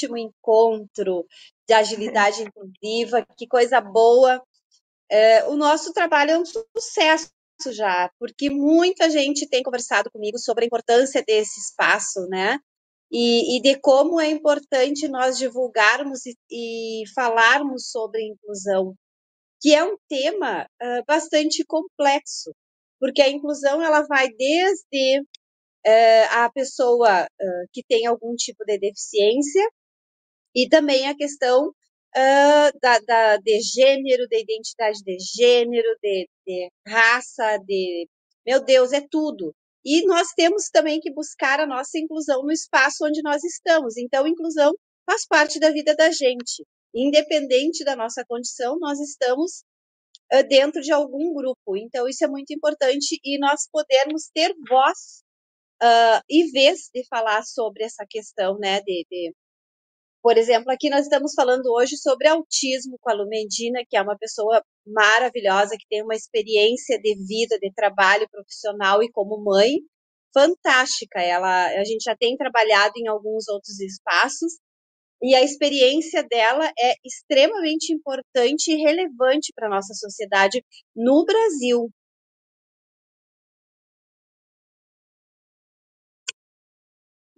último encontro de agilidade inclusiva, que coisa boa. É, o nosso trabalho é um sucesso já, porque muita gente tem conversado comigo sobre a importância desse espaço, né? E, e de como é importante nós divulgarmos e, e, falarmos sobre inclusão, que é um tema uh, bastante complexo, porque a inclusão ela vai desde uh, a pessoa uh, que tem algum tipo de deficiência e também a questão uh, da, da, de gênero, de identidade de gênero, de, de raça, de. Meu Deus, é tudo. E nós temos também que buscar a nossa inclusão no espaço onde nós estamos. Então, inclusão faz parte da vida da gente. Independente da nossa condição, nós estamos dentro de algum grupo. Então, isso é muito importante e nós podermos ter voz uh, e vez de falar sobre essa questão, né, de, de por exemplo, aqui nós estamos falando hoje sobre autismo com a Lumendina, que é uma pessoa maravilhosa, que tem uma experiência de vida, de trabalho profissional e como mãe fantástica. Ela, a gente já tem trabalhado em alguns outros espaços e a experiência dela é extremamente importante e relevante para a nossa sociedade no Brasil.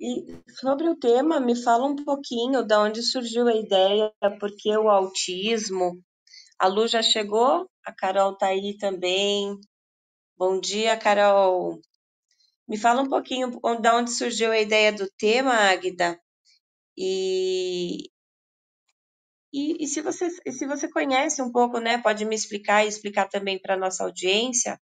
E sobre o tema, me fala um pouquinho de onde surgiu a ideia, porque o autismo. A Lu já chegou, a Carol está aí também. Bom dia, Carol. Me fala um pouquinho de onde surgiu a ideia do tema, Águida. E, e, e, se, você, se você conhece um pouco, né, pode me explicar e explicar também para a nossa audiência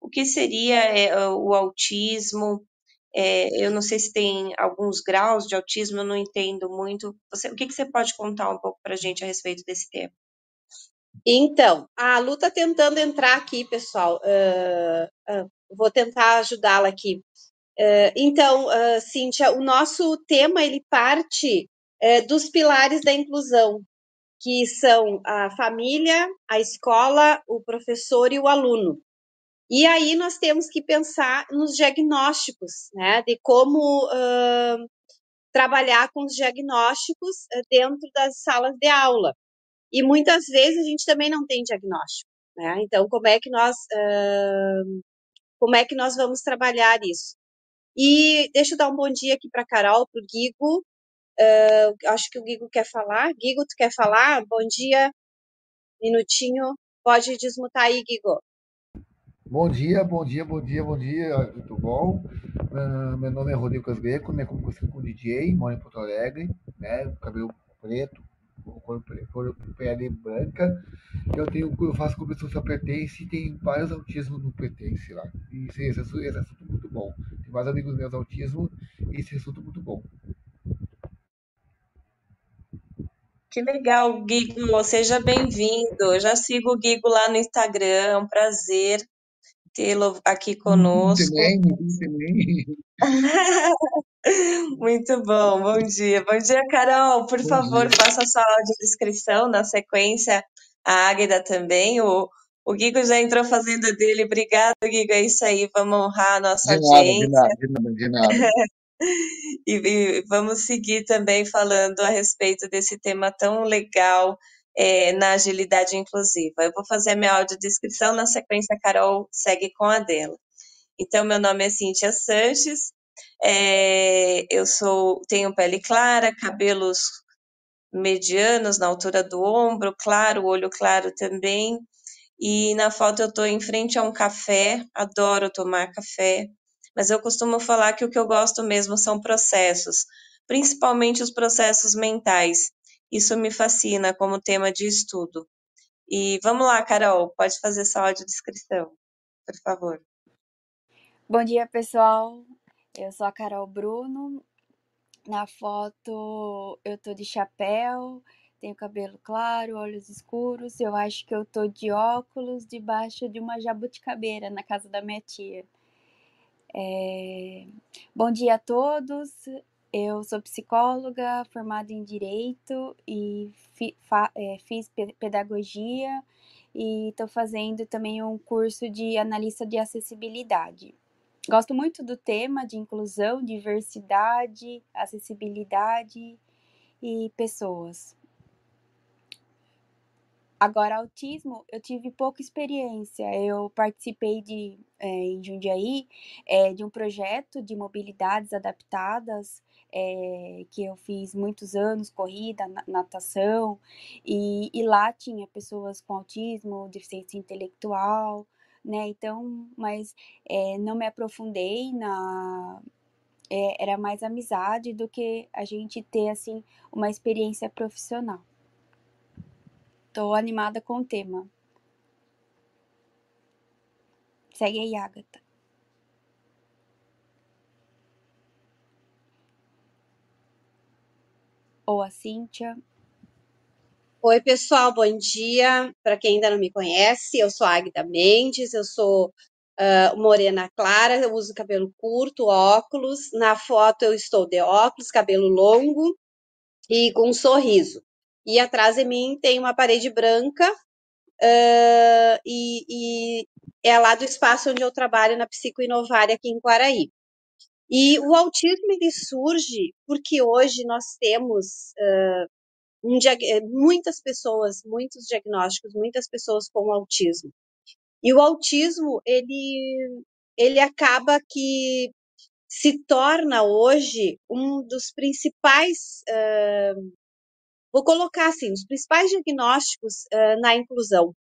o que seria é, o autismo, é, eu não sei se tem alguns graus de autismo, eu não entendo muito. Você, o que, que você pode contar um pouco para a gente a respeito desse tema? Então, a Lu está tentando entrar aqui, pessoal. Uh, uh, vou tentar ajudá-la aqui. Uh, então, uh, Cíntia, o nosso tema ele parte dos pilares da inclusão, que são a família, a escola, o professor e o aluno. E aí nós temos que pensar nos diagnósticos, né, de como uh, trabalhar com os diagnósticos dentro das salas de aula. E muitas vezes a gente também não tem diagnóstico, né? Então como é que nós uh, como é que nós vamos trabalhar isso? E deixa eu dar um bom dia aqui para Carol, para o Guigo. Uh, acho que o Guigo quer falar. Guigo, tu quer falar? Bom dia. Minutinho. Pode desmutar aí, Guigo. Bom dia, bom dia, bom dia, bom dia, tudo bom? Uh, meu nome é Rodrigo Casbeco, né, como conhecido DJ, moro em Porto Alegre, né, cabelo preto, cor, cor pele branca. Eu tenho, eu faço cobertura social pertence e tem vários autismos no pertence lá. E esse, esse, esse é assunto muito bom. Tem vários amigos meus autismo e esse assunto muito bom. Que legal, Guigo. Seja bem-vindo. Já sigo o Guigo lá no Instagram. É um prazer tê-lo aqui conosco. Muito bem, muito. Muito bom, bom dia. Bom dia, Carol. Por bom favor, dia. faça a sua audiodescrição. Na sequência, a Águida também. O, o Guigo já entrou fazendo a dele. Obrigado, Guigo. É isso aí. Vamos honrar a nossa de audiência. Nada, de nada, de nada. De nada. e, e vamos seguir também falando a respeito desse tema tão legal é, na agilidade inclusiva. Eu vou fazer a minha audiodescrição, na sequência a Carol segue com a dela. Então, meu nome é Cíntia Sanches, é, eu sou, tenho pele clara, cabelos medianos na altura do ombro, claro, olho claro também. E na foto eu estou em frente a um café, adoro tomar café, mas eu costumo falar que o que eu gosto mesmo são processos, principalmente os processos mentais. Isso me fascina como tema de estudo. E vamos lá, Carol, pode fazer sua audiodescrição, por favor. Bom dia, pessoal. Eu sou a Carol Bruno. Na foto eu tô de chapéu, tenho cabelo claro, olhos escuros. Eu acho que eu tô de óculos debaixo de uma jabuticabeira na casa da minha tia. É... Bom dia a todos. Eu sou psicóloga, formada em Direito e fi, fa, é, fiz pedagogia e estou fazendo também um curso de analista de acessibilidade. Gosto muito do tema de inclusão, diversidade, acessibilidade e pessoas. Agora, autismo, eu tive pouca experiência. Eu participei de, é, em Jundiaí é, de um projeto de mobilidades adaptadas, é, que eu fiz muitos anos, corrida, natação, e, e lá tinha pessoas com autismo, deficiência intelectual, né? Então, mas não me aprofundei na, é, era mais amizade do que a gente ter assim uma experiência profissional. Tô animada com o tema. Segue aí, Agatha. Ou a Cíntia. Oi, pessoal, bom dia. Para quem ainda não me conhece, eu sou a Agda Mendes, eu sou uh, morena clara, eu uso cabelo curto, óculos. Na foto eu estou de óculos, cabelo longo e com um sorriso e atrás de mim tem uma parede branca uh, e, e, é lá do espaço onde eu trabalho na Psicoinovária aqui em Quaraí. E o autismo ele surge porque hoje nós temos uh, um, muitas pessoas, muitos diagnósticos, muitas pessoas com autismo. E o autismo ele ele acaba que se torna hoje um dos principais uh, Vou colocar assim, os principais diagnósticos uh, na inclusão.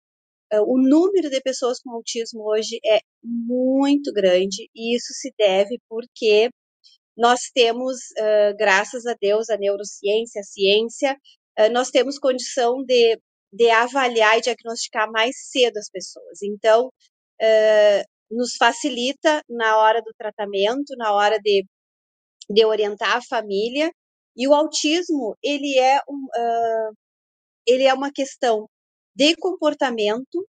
Uh, o número de pessoas com autismo hoje é muito grande e isso se deve porque nós temos, uh, graças a Deus, a neurociência, a ciência, nós temos condição de, de avaliar e diagnosticar mais cedo as pessoas. Então, nos facilita na hora do tratamento, na hora de, de orientar a família e o autismo, ele é, um, uh, ele é uma questão de comportamento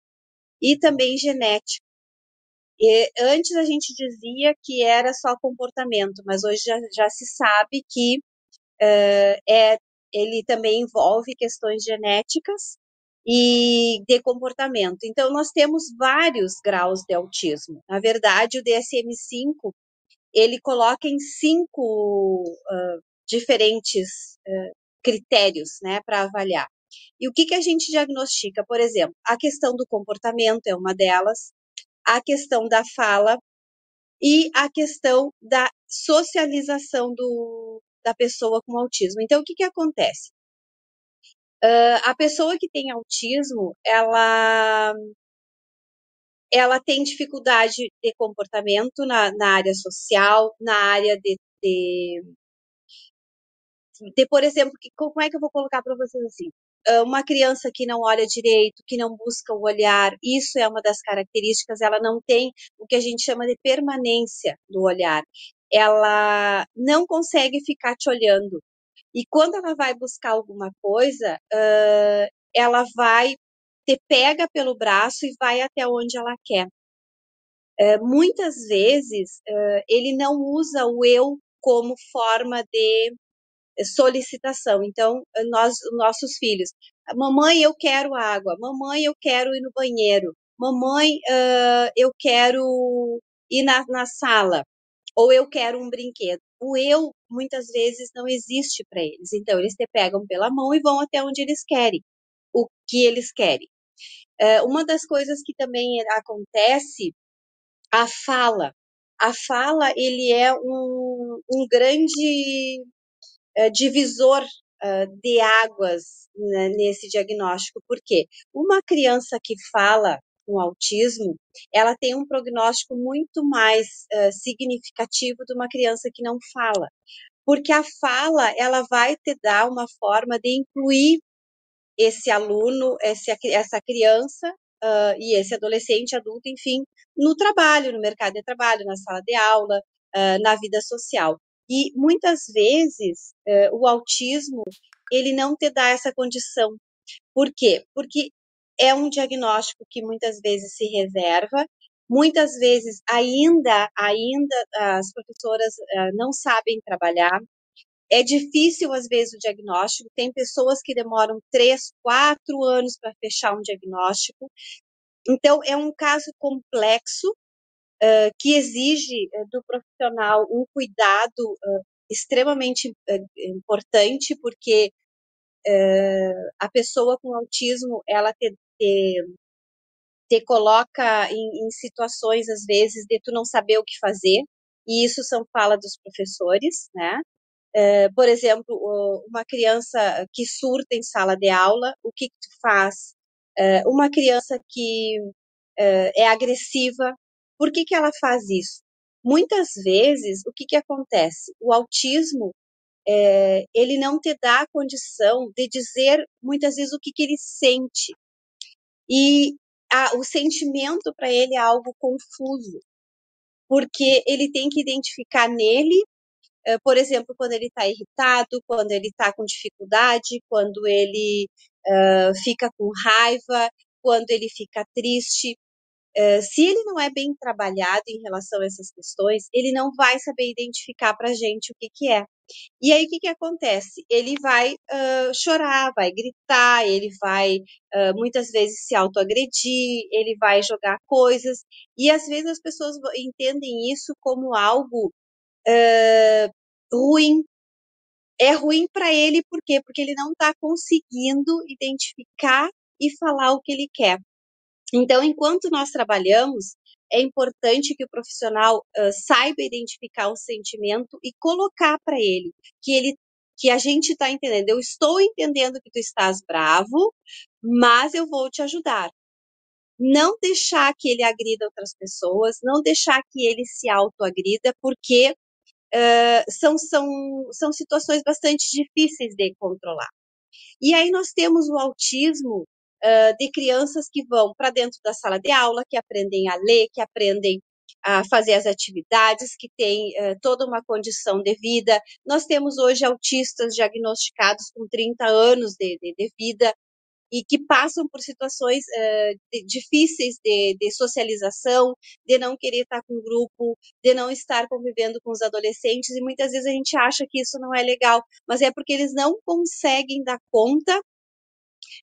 e também genético. E antes a gente dizia que era só comportamento, mas hoje já, já se sabe que uh, é, ele também envolve questões genéticas e de comportamento. Então, nós temos vários graus de autismo. Na verdade, o DSM-5 ele coloca em cinco uh, diferentes uh, critérios né, para avaliar. E o que, que a gente diagnostica? Por exemplo, a questão do comportamento é uma delas, a questão da fala e a questão da socialização do, da pessoa com autismo. Então, o que, que acontece? Uh, a pessoa que tem autismo, ela ela tem dificuldade de comportamento na, na área social, na área de, de, de, por exemplo, que, como é que eu vou colocar para vocês assim? Uma criança que não olha direito, que não busca o olhar, isso é uma das características, ela não tem o que a gente chama de permanência do olhar. Ela não consegue ficar te olhando. E quando ela vai buscar alguma coisa, ela vai te pega pelo braço e vai até onde ela quer. Uh, muitas vezes ele não usa o eu como forma de solicitação. Então, nós, nossos filhos, mamãe, eu quero água, mamãe, eu quero ir no banheiro, mamãe, uh, eu quero ir na, na sala, ou eu quero um brinquedo. O eu, muitas vezes, não existe para eles. Então, eles te pegam pela mão e vão até onde eles querem, o que eles querem. Uh, uma das coisas que também acontece, a fala. A fala, ele é um, um grande eh, divisor uh, de águas né, nesse diagnóstico, porque uma criança que fala com autismo, ela tem um prognóstico muito mais uh, significativo de uma criança que não fala, porque a fala ela vai te dar uma forma de incluir esse aluno, essa criança e esse adolescente, adulto, enfim, no trabalho, no mercado de trabalho, na sala de aula, na vida social. E muitas vezes uh, o autismo ele não te dá essa condição. Por quê? Porque é um diagnóstico que muitas vezes se reserva, muitas vezes ainda ainda as professoras uh, não sabem trabalhar. É difícil às vezes o diagnóstico. Tem pessoas que demoram três, quatro anos para fechar um diagnóstico. Então é um caso complexo que exige do profissional um cuidado extremamente importante, porque a pessoa com autismo ela te, te, te coloca em, em, situações às vezes de tu não saber o que fazer e isso são fala dos professores, né? Por exemplo, uma criança que surta em sala de aula, o que, que tu faz? Uma criança que é agressiva, por que, que ela faz isso? Muitas vezes, o que, que acontece? O autismo é, ele não te dá a condição de dizer muitas vezes o que, que ele sente. E a, o sentimento para ele é algo confuso, porque ele tem que identificar nele, é, por exemplo, quando ele está irritado, quando ele está com dificuldade, quando ele uh, fica com raiva, quando ele fica triste. Uh, se ele não é bem trabalhado em relação a essas questões, ele não vai saber identificar para a gente o que, que é. E aí, o que, que acontece? Ele vai uh, chorar, vai gritar, ele vai uh, muitas vezes se autoagredir, ele vai jogar coisas, e às vezes as pessoas entendem isso como algo uh, ruim. É ruim para ele, por quê? Porque ele não está conseguindo identificar e falar o que ele quer. Então, enquanto nós trabalhamos, é importante que o profissional uh, saiba identificar o sentimento e colocar para ele que ele que a gente está entendendo. Eu estou entendendo que tu estás bravo, mas eu vou te ajudar. Não deixar que ele agrida outras pessoas, não deixar que ele se autoagrida, porque uh, são, são, são situações bastante difíceis de controlar. E aí nós temos o autismo uh, de crianças que vão para dentro da sala de aula, que aprendem a ler, que aprendem a fazer as atividades, que têm uh, toda uma condição de vida. Nós temos hoje autistas diagnosticados com 30 anos de, de, de vida e que passam por situações uh, de, difíceis de, de, socialização, de não querer estar com o grupo, de não estar convivendo com os adolescentes, e muitas vezes a gente acha que isso não é legal, mas é porque eles não conseguem dar conta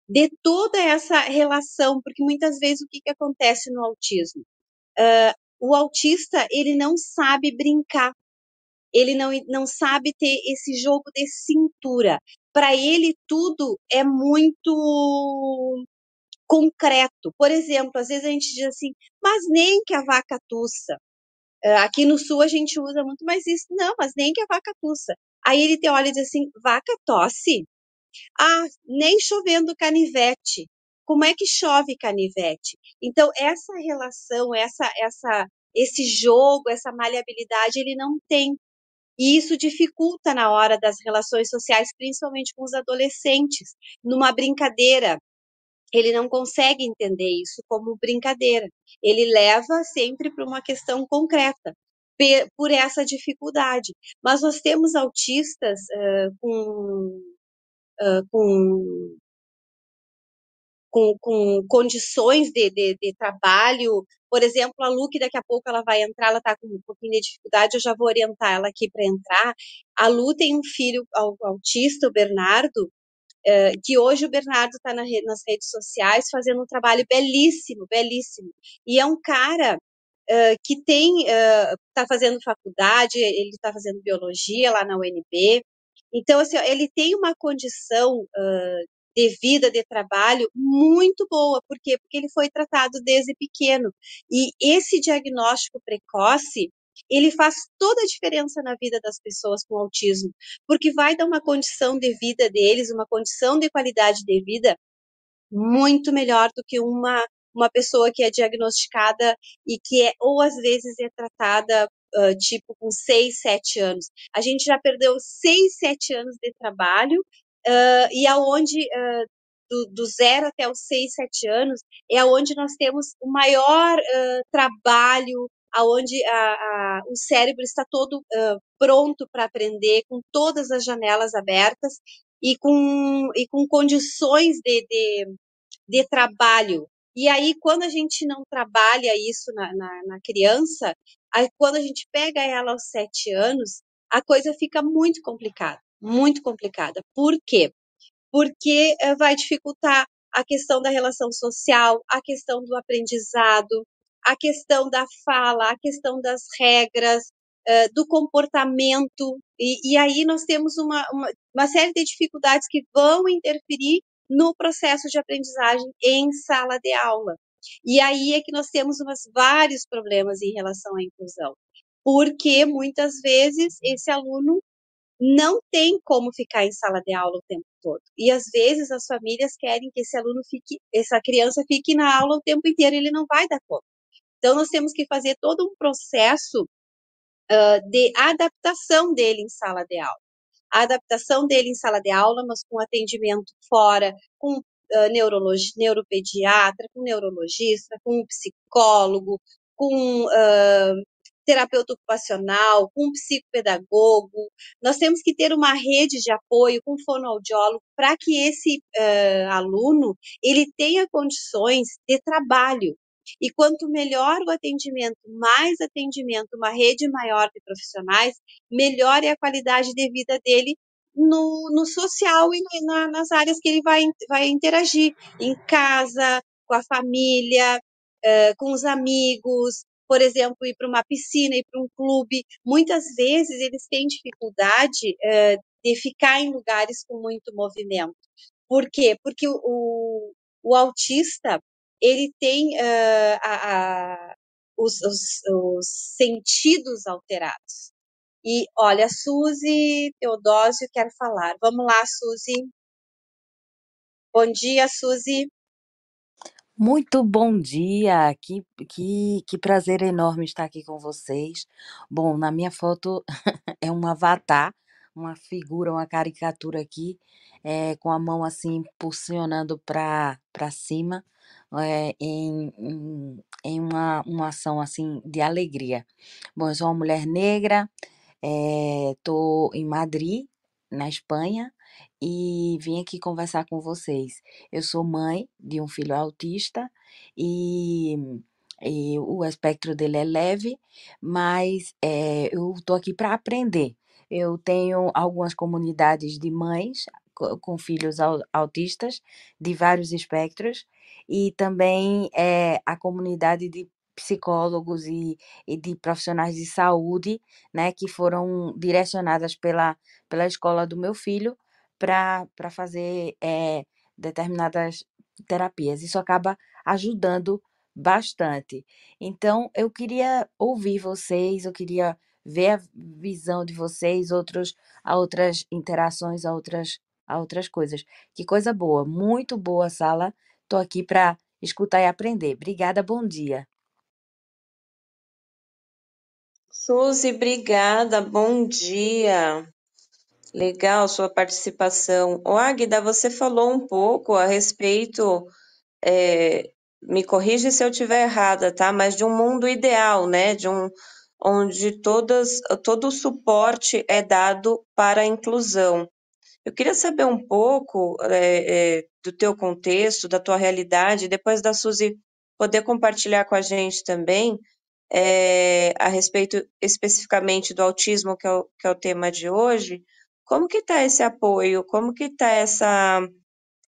de toda essa relação, porque muitas vezes o que, que acontece no autismo? Uh, o autista, ele não sabe brincar, ele não, não sabe ter esse jogo de cintura. Para ele, tudo é muito concreto. Por exemplo, às vezes a gente diz assim, mas nem que a vaca tussa. Uh, aqui no sul a gente usa muito mais isso. Não, mas nem que a vaca tussa. Aí ele te olha e diz assim, vaca tosse? Ah, nem chovendo canivete. Como é que chove canivete? Então, essa relação, essa, essa, esse jogo, essa maleabilidade, ele não tem. E isso dificulta na hora das relações sociais, principalmente com os adolescentes. Numa brincadeira, ele não consegue entender isso como brincadeira. Ele leva sempre para uma questão concreta, por essa dificuldade. Mas nós temos autistas uh, com uh, com, com, com, condições de, de, de, trabalho. Por exemplo, a Lu, que daqui a pouco ela vai entrar, ela está com um pouquinho de dificuldade, eu já vou orientar ela aqui para entrar. A Lu tem um filho autista, o Bernardo, Uh, que hoje o Bernardo está na nas redes sociais fazendo um trabalho belíssimo, belíssimo. E é um cara uh, que tem, está uh, fazendo faculdade, ele está fazendo biologia lá na UNB, então, assim, ele tem uma condição uh, de vida, de trabalho muito boa. Por quê? Porque ele foi tratado desde pequeno. E esse diagnóstico precoce, ele faz toda a diferença na vida das pessoas com autismo, porque vai dar uma condição de vida deles, uma condição de qualidade de vida muito melhor do que uma uma pessoa que é diagnosticada e que é ou às vezes é tratada uh, tipo com seis, sete anos. A gente já perdeu seis, sete anos de trabalho uh, e aonde uh, do, do, zero até os seis, sete anos é aonde nós temos o maior trabalho, aonde a, a, o cérebro está todo pronto para aprender, com todas as janelas abertas e com, e com condições de, de, de trabalho e aí, quando a gente não trabalha isso na, na, na criança, aí, quando a gente pega ela aos sete anos, a coisa fica muito complicada, muito complicada. Por quê? Porque uh, vai dificultar a questão da relação social, a questão do aprendizado, a questão da fala, a questão das regras, uh, do comportamento, e, e, aí nós temos uma, uma, uma série de dificuldades que vão interferir no processo de aprendizagem em sala de aula. E aí é que nós temos umas, vários problemas em relação à inclusão, porque muitas vezes esse aluno não tem como ficar em sala de aula o tempo todo. E às vezes as famílias querem que esse aluno fique, essa criança fique na aula o tempo inteiro, ele não vai dar conta. Então nós temos que fazer todo um processo uh, de adaptação dele em sala de aula. A adaptação dele em sala de aula, mas com atendimento fora, com uh, neuropediatra, com neurologista, com psicólogo, com uh, terapeuta ocupacional, com psicopedagogo. Nós temos que ter uma rede de apoio com fonoaudiólogo para que esse uh, aluno ele tenha condições de trabalho. E quanto melhor o atendimento, mais atendimento, uma rede maior de profissionais, melhor é a qualidade de vida dele no, no social e na, nas áreas que ele vai, vai interagir, em casa, com a família, uh, com os amigos, por exemplo, ir para uma piscina, ir para um clube. Muitas vezes eles têm dificuldade uh, de ficar em lugares com muito movimento. Por quê? Porque o, o, o autista ele tem uh, a, a, os, os, os, sentidos alterados. E olha, Suzy Teodósio quer falar. Vamos lá, Suzy. Bom dia, Suzy. Muito bom dia, que, que, que prazer enorme estar aqui com vocês. Bom, na minha foto é um avatar, uma figura, uma caricatura aqui, é, com a mão assim, pulsionando para cima, é, em, em, uma, uma ação assim de alegria. Bom, eu sou uma mulher negra, estou em Madrid, na Espanha, e vim aqui conversar com vocês. Eu sou mãe de um filho autista e, e o espectro dele é leve, mas é, eu estou aqui para aprender. Eu tenho algumas comunidades de mães com filhos autistas de vários espectros e também é, a comunidade de psicólogos e, e de profissionais de saúde, né, que foram direcionadas pela, pela escola do meu filho para fazer é, determinadas terapias. Isso acaba ajudando bastante. Então, eu queria ouvir vocês, eu queria ver a visão de vocês, outros, a outras interações, a outras, a outras coisas. Que coisa boa, muito boa sala. Estou aqui para escutar e aprender. Obrigada, bom dia. Suzy, obrigada, bom dia. Legal sua participação. O Águida, você falou um pouco a respeito, é, me corrija se eu estiver errada, tá? Mas de um mundo ideal, né? De um onde todas, todo o suporte é dado para a inclusão. Eu queria saber um pouco é, é, do teu contexto, da tua realidade, depois da Suzy poder compartilhar com a gente também é, a respeito especificamente do autismo, que é, o, que é o tema de hoje, como que está esse apoio? Como que está essa,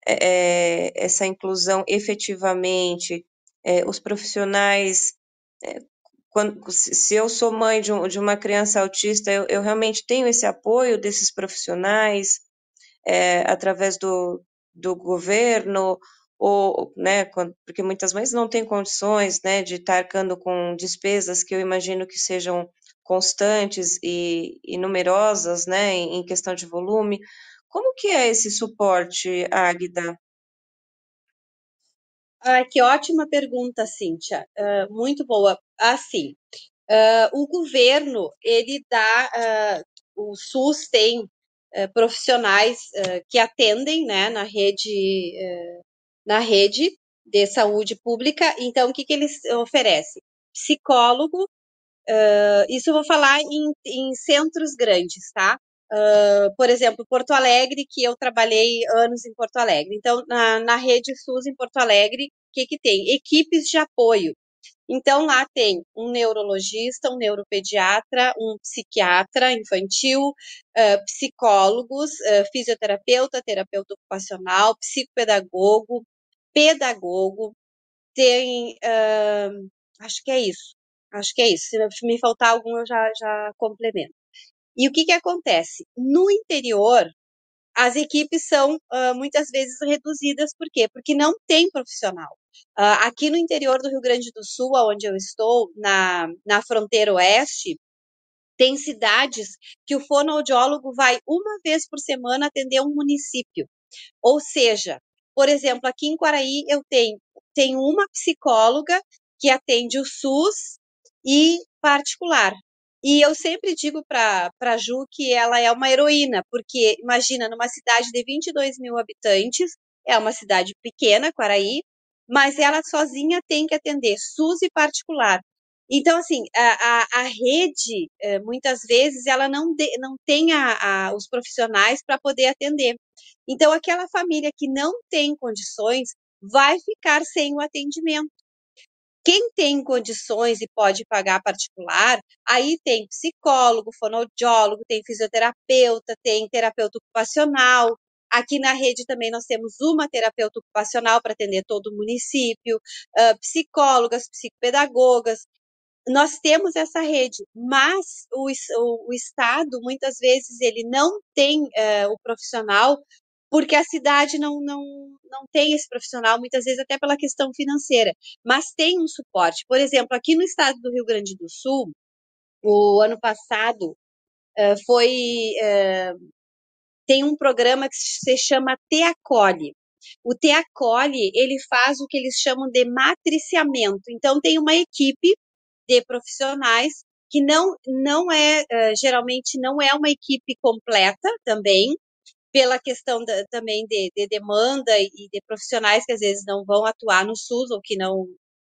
é, essa inclusão efetivamente? É, os profissionais, quando, se eu sou mãe de, um, de uma criança autista, eu, eu, realmente tenho esse apoio desses profissionais através do, do governo ou, né, porque muitas mães não têm condições, né, de estar arcando com despesas que eu imagino que sejam constantes e, e numerosas, né, em, em, questão de volume. Como que é esse suporte, Águida? Ah, que ótima pergunta, Cíntia. Uh, muito boa. Assim, uh, o governo, ele dá, uh, o SUS tem profissionais que atendem, né, na rede na rede de saúde pública. Então, o que, que eles oferecem? Psicólogo, uh, isso eu vou falar em, em centros grandes, tá? Uh, por exemplo, Porto Alegre, que eu trabalhei anos em Porto Alegre. Então, na, na rede SUS em Porto Alegre, o que, que tem? Equipes de apoio. Então, lá tem um neurologista, um neuropediatra, um psiquiatra infantil, uh, psicólogos, uh, fisioterapeuta, terapeuta ocupacional, psicopedagogo, pedagogo, tem, uh, acho que é isso. Acho que é isso. Se me faltar algum, eu já, já complemento. E o que, que acontece? No interior, as equipes são uh, muitas vezes reduzidas, por quê? Porque não tem profissional. Uh, aqui no interior do Rio Grande do Sul, onde eu estou, na, na fronteira oeste, tem cidades que o fonoaudiólogo vai uma vez por semana atender um município. Ou seja, por exemplo, aqui em Quaraí eu tenho, tenho uma psicóloga que atende o SUS e particular. E eu sempre digo para a Ju que ela é uma heroína, porque imagina, numa cidade de 22 mil habitantes, é uma cidade pequena, Quaraí, mas ela sozinha tem que atender SUS e particular. Então, assim, a, a, a rede, eh, muitas vezes, ela não, de, não tem a, os profissionais para poder atender. Então, aquela família que não tem condições vai ficar sem o atendimento. Quem tem condições e pode pagar particular, aí tem psicólogo, fonoaudiólogo, tem fisioterapeuta, tem terapeuta ocupacional. Aqui na rede também nós temos uma terapeuta ocupacional para atender todo o município, uh, psicólogas, psicopedagogas. Nós temos essa rede, mas o, o, o Estado, muitas vezes, ele não tem uh, o profissional porque a cidade não, não, não tem esse profissional, muitas vezes até pela questão financeira, mas tem um suporte. Por exemplo, aqui no estado do Rio Grande do Sul, o ano passado uh, foi. Uh, tem um programa que se chama Teacole. O Teacole, ele faz o que eles chamam de matriciamento. Então, tem uma equipe de profissionais que não, não é, uh, geralmente não é uma equipe completa também, pela questão da, também de, de, demanda e de profissionais que às vezes não vão atuar no SUS ou que não,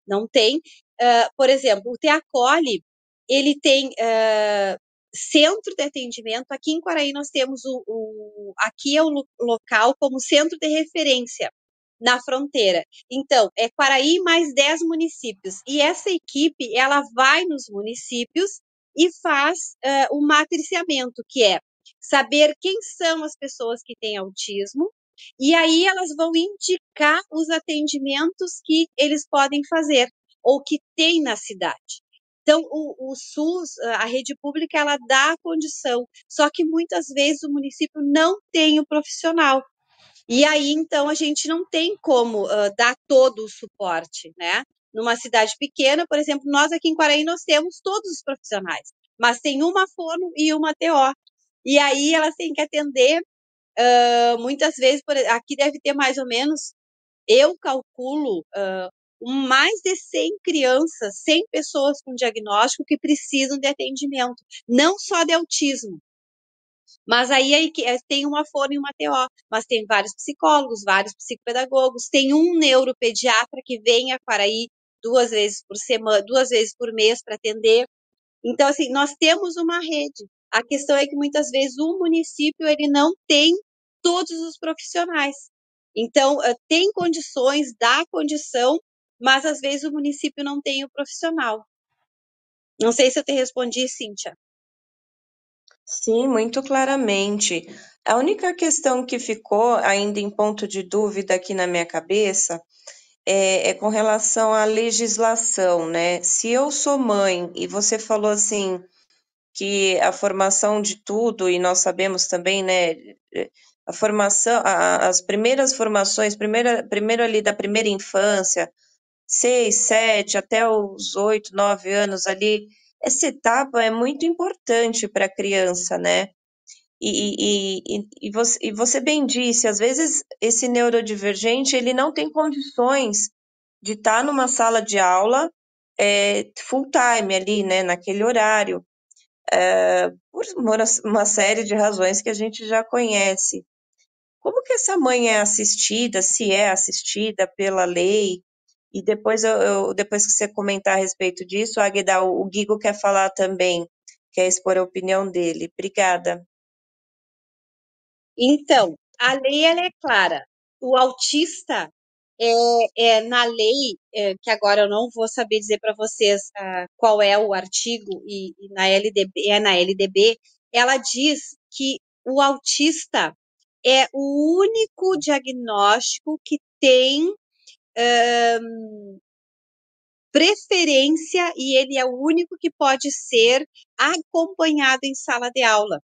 não tem. Uh, por exemplo, o Teacole, ele tem uh, centro de atendimento. Aqui em Quaraí nós temos o, o aqui é o local como centro de referência na fronteira. Então, é Quaraí mais 10 municípios. E essa equipe, ela vai nos municípios e faz uh, o matriciamento, que é saber quem são as pessoas que têm autismo, e aí elas vão indicar os atendimentos que eles podem fazer ou que tem na cidade. Então, o, o, SUS, a rede pública, ela dá a condição, só que muitas vezes o município não tem o profissional. E aí, então, a gente não tem como uh, dar todo o suporte, né? Numa cidade pequena, por exemplo, nós aqui em Quaraí, nós temos todos os profissionais, mas tem uma fono e uma TO. E aí elas têm que atender, uh, muitas vezes, por, aqui deve ter mais ou menos, eu calculo, uh, mais de 100 crianças, 100 pessoas com diagnóstico que precisam de atendimento, não só de autismo. Mas aí, aí eh, tem uma fono e uma TO, mas tem vários psicólogos, vários psicopedagogos, tem um neuropediatra que vem a Quaraí duas vezes por semana, duas vezes por mês para atender. Então, assim, nós temos uma rede. A questão é que muitas vezes o município ele não tem todos os profissionais. Então, tem condições, dá condição, mas às vezes o município não tem o profissional. Não sei se eu te respondi, Cíntia. Sim, muito claramente. A única questão que ficou ainda em ponto de dúvida aqui na minha cabeça é, é, com relação à legislação, né? Se eu sou mãe e você falou assim, que a formação de tudo, e nós sabemos também, né, a formação, a, as primeiras formações, primeira, primeiro ali da primeira infância, seis, sete, até os oito, nove anos ali, essa etapa é muito importante para a criança, né? E, e, e, e, você, e você bem disse, às vezes esse neurodivergente ele não tem condições de estar tá numa sala de aula é, full time ali, né, naquele horário é, por uma série de razões que a gente já conhece. Como que essa mãe é assistida, se é assistida pela lei? E depois, eu, eu depois que você comentar a respeito disso, Agda, o, o Guigo quer falar também, quer expor a opinião dele. Obrigada. Então, a lei ela é clara. O autista é, é, na lei, é, que agora eu não vou saber dizer para vocês uh, qual é o artigo, e, e, na LDB, é na LDB, ela diz que o autista é o único diagnóstico que tem um, preferência e ele é o único que pode ser acompanhado em sala de aula.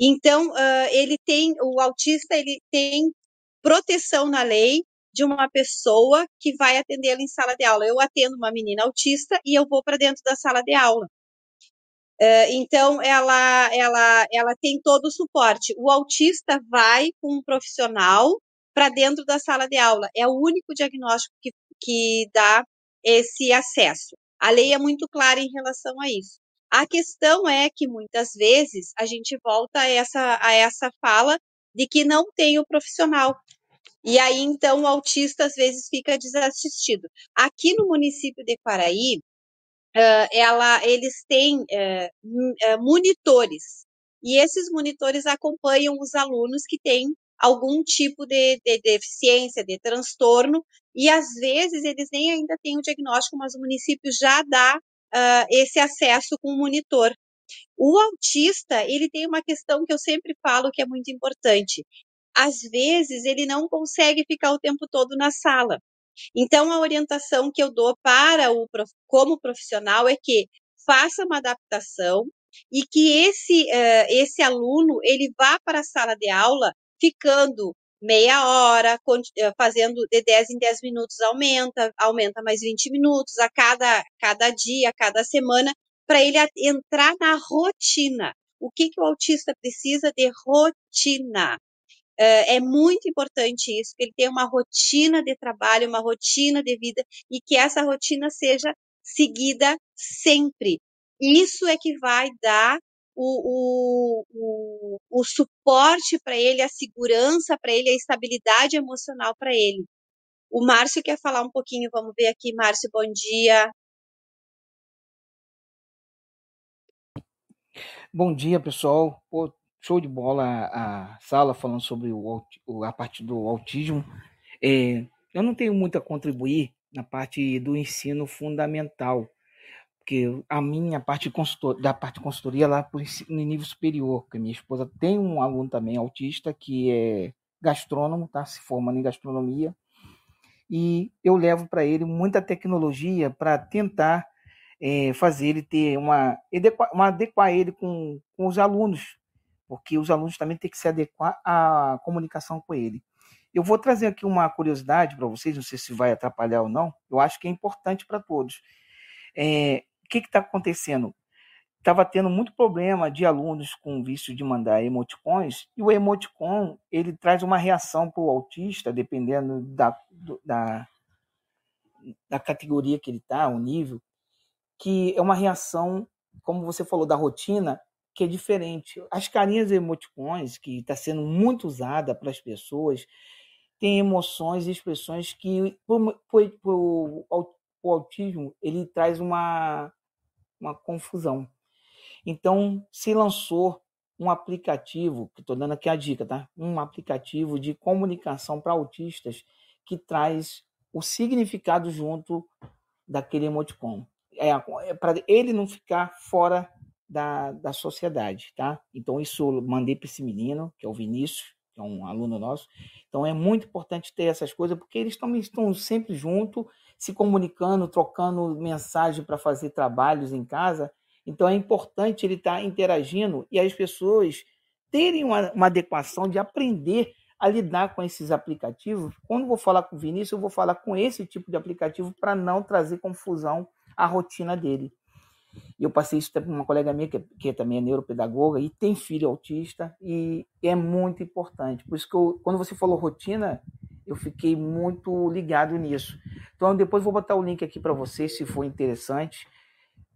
Então, uh, ele tem, o autista, ele tem proteção na lei de uma pessoa que vai atendê-lo em sala de aula. Eu atendo uma menina autista e eu vou para dentro da sala de aula. Uh, então, ela, ela, ela tem todo o suporte. O autista vai com um profissional para dentro da sala de aula. É o único diagnóstico que, que dá esse acesso. A lei é muito clara em relação a isso. A questão é que muitas vezes a gente volta a essa, a essa fala de que não tem o profissional. E aí, então, o autista às vezes fica desassistido. Aqui no município de Quaraí, ela, eles têm monitores, e esses monitores acompanham os alunos que têm algum tipo de, de, deficiência, de transtorno, e às vezes eles nem ainda têm o diagnóstico, mas o município já dá uh, esse acesso com o monitor. O autista, ele tem uma questão que eu sempre falo que é muito importante. Às vezes, ele não consegue ficar o tempo todo na sala. Então, a orientação que eu dou para o como profissional é que faça uma adaptação e que esse, uh, esse aluno ele vá para a sala de aula ficando meia hora, eh, fazendo de 10 em 10 minutos aumenta, aumenta mais 20 minutos a cada, cada dia, a cada semana, para ele entrar na rotina. O que, que o autista precisa de rotina? Eh, é muito importante isso, que ele tenha uma rotina de trabalho, uma rotina de vida e que essa rotina seja seguida sempre. Isso é que vai dar o, o, o, suporte para ele, a segurança para ele, a estabilidade emocional para ele. O Márcio quer falar um pouquinho, vamos ver aqui. Márcio, bom dia. Bom dia, pessoal. Pô, show de bola a sala falando sobre o, a parte do autismo. É, eu não tenho muito a contribuir na parte do ensino fundamental, a minha parte consultor, da parte de consultoria lá no nível superior, porque minha esposa tem um aluno também autista que é gastrônomo, tá se formando em gastronomia, e eu levo para ele muita tecnologia para tentar é, fazer ele ter uma, uma adequar ele com, com os alunos, porque os alunos também têm que se adequar à comunicação com ele. Eu vou trazer aqui uma curiosidade para vocês, não sei se vai atrapalhar ou não, eu acho que é importante para todos. É, o que está acontecendo? Estava tendo muito problema de alunos com vício de mandar emoticons, e o emoticon ele traz uma reação para o autista, dependendo da, da, da categoria que ele está, o nível, que é uma reação, como você falou, da rotina, que é diferente. As carinhas emoticons, que está sendo muito usada para as pessoas, têm emoções e expressões que, o autismo, ele traz uma uma confusão. Então, se lançou um aplicativo, que estou dando aqui a dica, tá? Um aplicativo de comunicação para autistas que traz o significado junto daquele emoticon. É, é para ele não ficar fora da, da sociedade, tá? Então, isso eu mandei para esse menino, que é o Vinícius, que é um aluno nosso. Então, é muito importante ter essas coisas, porque eles estão sempre juntos se comunicando, trocando mensagem para fazer trabalhos em casa. Então é importante ele estar tá interagindo e as pessoas terem uma, uma adequação de aprender a lidar com esses aplicativos. Quando vou falar com o Vinícius, eu vou falar com esse tipo de aplicativo para não trazer confusão à rotina dele. Eu passei isso para uma colega minha, que, que também é neuropedagoga e tem filho autista, e é muito importante. Por isso que eu, quando você falou rotina, eu fiquei muito ligado nisso. Então, depois vou botar o link aqui para vocês, se for interessante,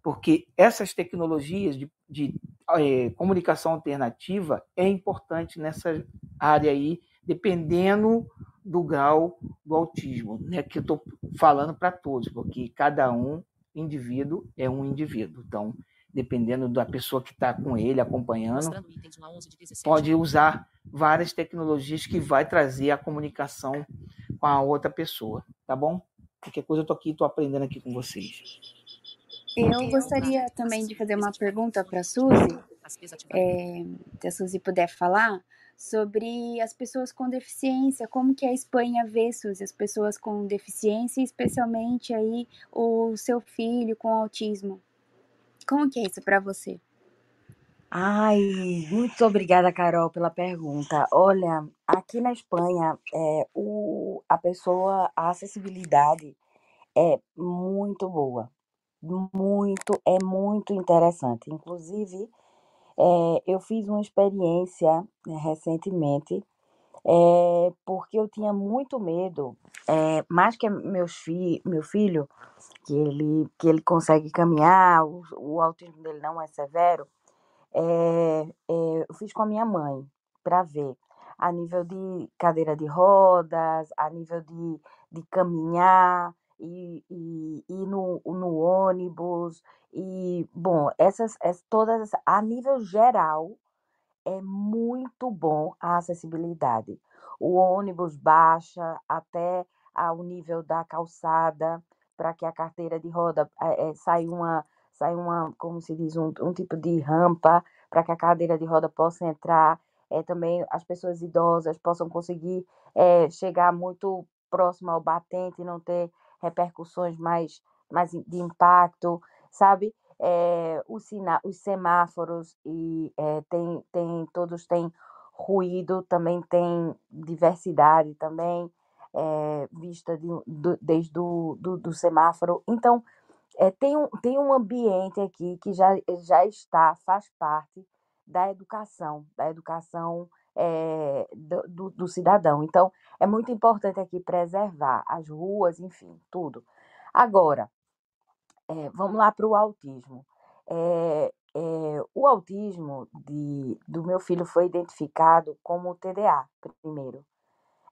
porque essas tecnologias de, de é, comunicação alternativa é importante nessa área aí, dependendo do grau do autismo, né? Que eu estou falando para todos, porque cada um indivíduo é um indivíduo. Então, dependendo da pessoa que está com ele acompanhando, pode usar várias tecnologias que vai trazer a comunicação com a outra pessoa, tá bom? Qualquer coisa eu tô aqui, estou aprendendo aqui com vocês. Eu gostaria também de fazer uma pergunta para a Suzy, é, se a Suzy puder falar sobre as pessoas com deficiência, como que a Espanha vê Suzy, as pessoas com deficiência, especialmente aí o seu filho com autismo. Como que é isso para você? Ai, muito obrigada, Carol, pela pergunta. Olha, aqui na Espanha, é, o, a pessoa, a acessibilidade é muito boa. Muito, é muito interessante. Inclusive, é, eu fiz uma experiência né, recentemente, é, porque eu tinha muito medo, é, mais que meus fi, meu filho, que ele, que ele consegue caminhar, o, o autismo dele não é severo, é, é, eu fiz com a minha mãe para ver. A nível de cadeira de rodas, a nível de, de caminhar e, e, e no, no ônibus e bom essas, todas a nível geral é muito bom a acessibilidade o ônibus baixa até ao nível da calçada para que a carteira de roda é, é, sai uma sai uma como se diz um, um tipo de rampa para que a cadeira de roda possa entrar é, também as pessoas idosas possam conseguir é, chegar muito próximo ao batente e não ter repercussões mais, mais de impacto, sabe? É, os, os semáforos e é, tem, tem, todos têm ruído, também tem diversidade também, é, vista de, do, desde o do, do semáforo. Então, tem, um, tem um ambiente aqui que já, já está, faz parte da educação, da educação é, do, do, do, cidadão. Então, é muito importante aqui preservar as ruas, enfim, tudo. Agora, é, vamos lá para o autismo. É, o autismo de, do meu filho foi identificado como TDA, primeiro.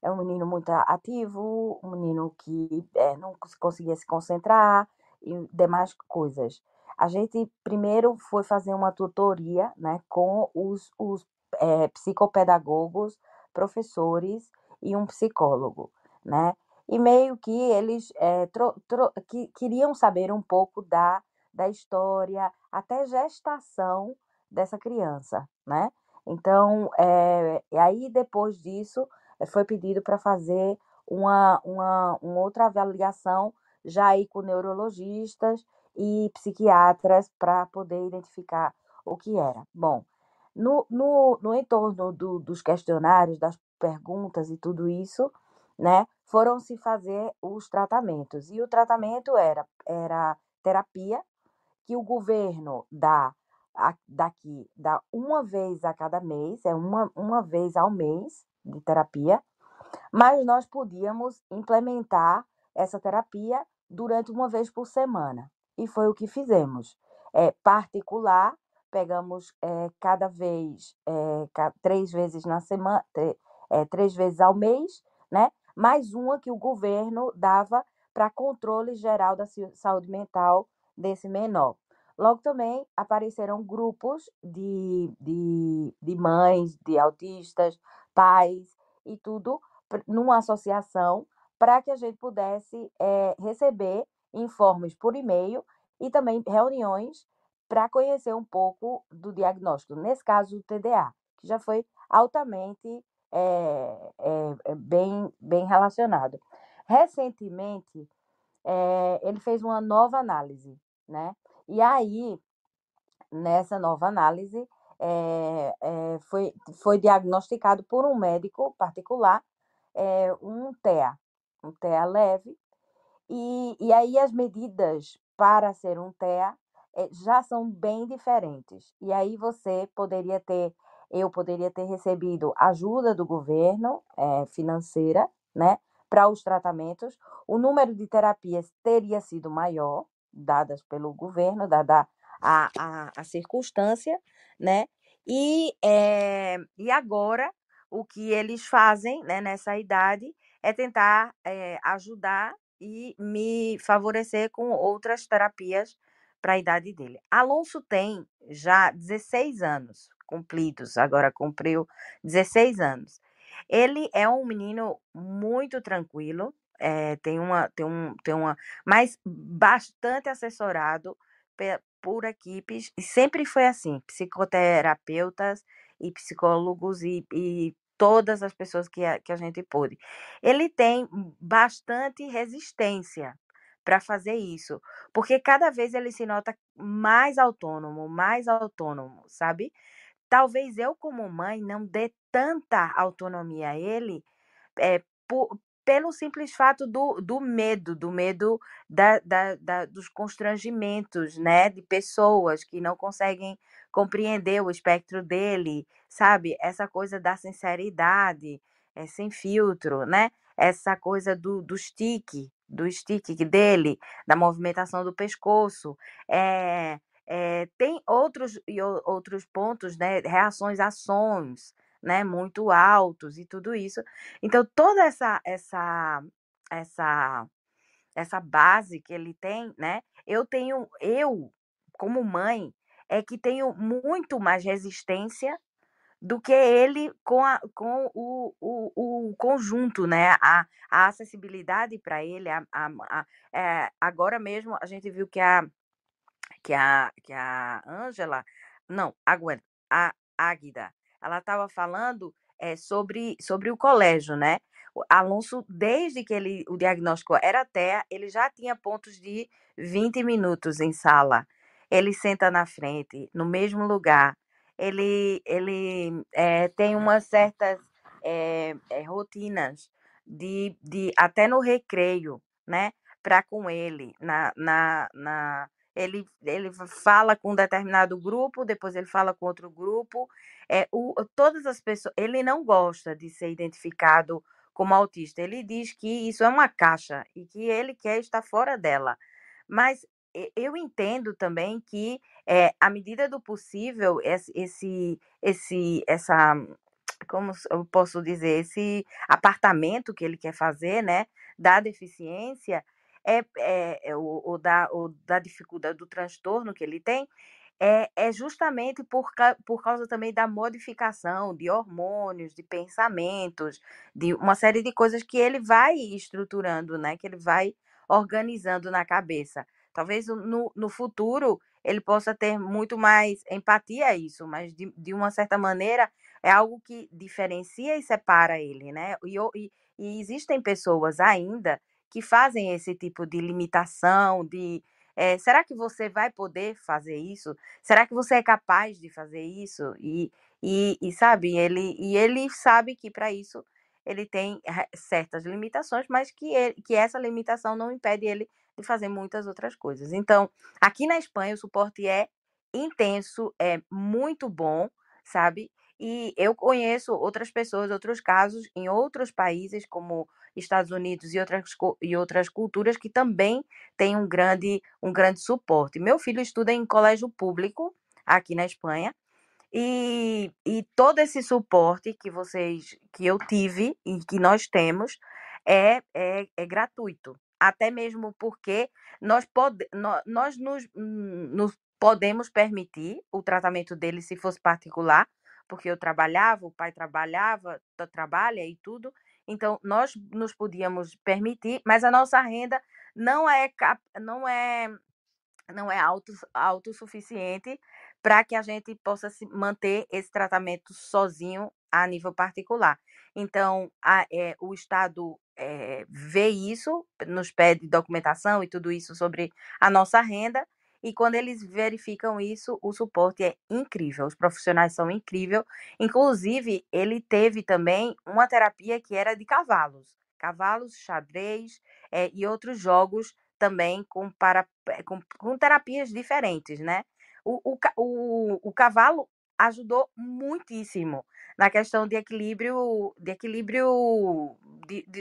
É um menino muito ativo, um menino que não conseguia se concentrar e demais coisas. A gente primeiro foi fazer uma tutoria né, com os, os é, psicopedagogos, professores e um psicólogo, né? E meio que eles é, que, queriam saber um pouco da, da história, até gestação dessa criança, né? Então, é, e aí depois disso, foi pedido para fazer uma, uma, uma outra avaliação já aí com neurologistas e psiquiatras para poder identificar o que era. Bom, no, no, no entorno do, dos questionários, das perguntas e tudo isso, né, foram se fazer os tratamentos. E o tratamento era, era terapia, que o governo dá daqui, dá uma vez a cada mês, é uma, uma vez ao mês de terapia, mas nós podíamos implementar essa terapia durante uma vez por semana. E foi o que fizemos. É, particular, pegamos é, cada vez, é, três vezes na semana, é, três vezes ao mês, né? Mais uma que o governo dava para controle geral da saúde mental desse menor. Logo também apareceram grupos de, de, de mães, de autistas, pais e tudo, numa associação, para que a gente pudesse é, receber informes por e-mail e também reuniões para conhecer um pouco do diagnóstico, nesse caso o TDA, que já foi altamente é, é, bem, bem relacionado. Recentemente, é, ele fez uma nova análise, né? E aí, nessa nova análise, foi, foi diagnosticado por um médico particular um TEA, um TEA leve, e, e aí as medidas para ser um TEA é, já são bem diferentes. E aí você poderia ter, eu poderia ter recebido ajuda do governo é, financeira, né, para os tratamentos. O número de terapias teria sido maior, dadas pelo governo, dada a, a, a circunstância, né? E, é, e agora o que eles fazem né, nessa idade é tentar é, ajudar e me favorecer com outras terapias para a idade dele. Alonso tem já 16 anos cumpridos, agora cumpriu 16 anos. Ele é um menino muito tranquilo, é, tem uma, tem um, tem uma, mas bastante assessorado por equipes e sempre foi assim, psicoterapeutas e psicólogos e, e todas as pessoas que a, que a gente pôde. Ele tem bastante resistência para fazer isso, porque cada vez ele se nota mais autônomo, mais autônomo, sabe? Talvez eu, como mãe, não dê tanta autonomia a ele é, por, pelo simples fato do, do medo, do medo da, da, da, dos constrangimentos, né, de pessoas que não conseguem compreender o espectro dele, sabe? Essa coisa da sinceridade, é, sem filtro, né? Essa coisa do, do stick, do stick dele, da movimentação do pescoço, é, é, tem outros e outros pontos, né? Reações a sons, né, muito altos e tudo isso. Então toda essa essa essa essa base que ele tem, né? Eu tenho eu como mãe é que tenho muito mais resistência do que ele com, a, com o, o, o conjunto, né? A, a acessibilidade para ele. A, a, a é, agora mesmo a gente viu que a que a que a Ângela, não, a Gwen, a Águida, ela estava falando é, sobre, sobre o colégio, né? O Alonso, desde que ele, o diagnóstico era TEA, ele já tinha pontos de 20 minutos em sala. Ele senta na frente, no mesmo lugar. Ele, ele é, tem umas certas é, rotinas de, de até no recreio, né? Para com ele, na, na, na, ele, ele fala com um determinado grupo, depois ele fala com outro grupo. É, o, todas as pessoas. Ele não gosta de ser identificado como autista. Ele diz que isso é uma caixa e que ele quer estar fora dela. Mas eu entendo também que, é, à medida do possível, esse, esse, essa, como eu posso dizer, esse apartamento que ele quer fazer, né, da deficiência, é, é, é o, o, da, o da dificuldade do transtorno que ele tem, é, é justamente por, por causa também da modificação de hormônios, de pensamentos, de uma série de coisas que ele vai estruturando, né? Que ele vai organizando na cabeça. Talvez no, no futuro ele possa ter muito mais empatia a isso, mas de, de uma certa maneira é algo que diferencia e separa ele, né? E, e, e existem pessoas ainda que fazem esse tipo de limitação, de é, será que você vai poder fazer isso? Será que você é capaz de fazer isso? E, e, e sabe, ele, e ele sabe que para isso ele tem certas limitações, mas que, ele, que essa limitação não impede ele de fazer muitas outras coisas. Então, aqui na Espanha, o suporte é intenso, é muito bom, sabe? E eu conheço outras pessoas, outros casos em outros países, como Estados Unidos e outras, e outras culturas, que também têm um grande, um grande suporte. Meu filho estuda em colégio público aqui na Espanha. E, e todo esse suporte que vocês, que eu tive e que nós temos, é, é, é gratuito. Até mesmo porque nós, pode, nós, nós nos, nos podemos permitir o tratamento dele se fosse particular, porque eu trabalhava, o pai trabalhava, trabalha e tudo. Então, nós nos podíamos permitir, mas a nossa renda não é, não é, não é auto, autossuficiente para que a gente possa manter esse tratamento sozinho a nível particular. Então, a, é, o Estado é, vê isso, nos pede documentação e tudo isso sobre a nossa renda, e quando eles verificam isso, o suporte é incrível, os profissionais são incríveis. Inclusive, ele teve também uma terapia que era de cavalos, cavalos, xadrez é, e outros jogos também com, para, eh, com, com terapias diferentes, né? O, o, o, o cavalo ajudou muitíssimo na questão de equilíbrio, de equilíbrio de, de,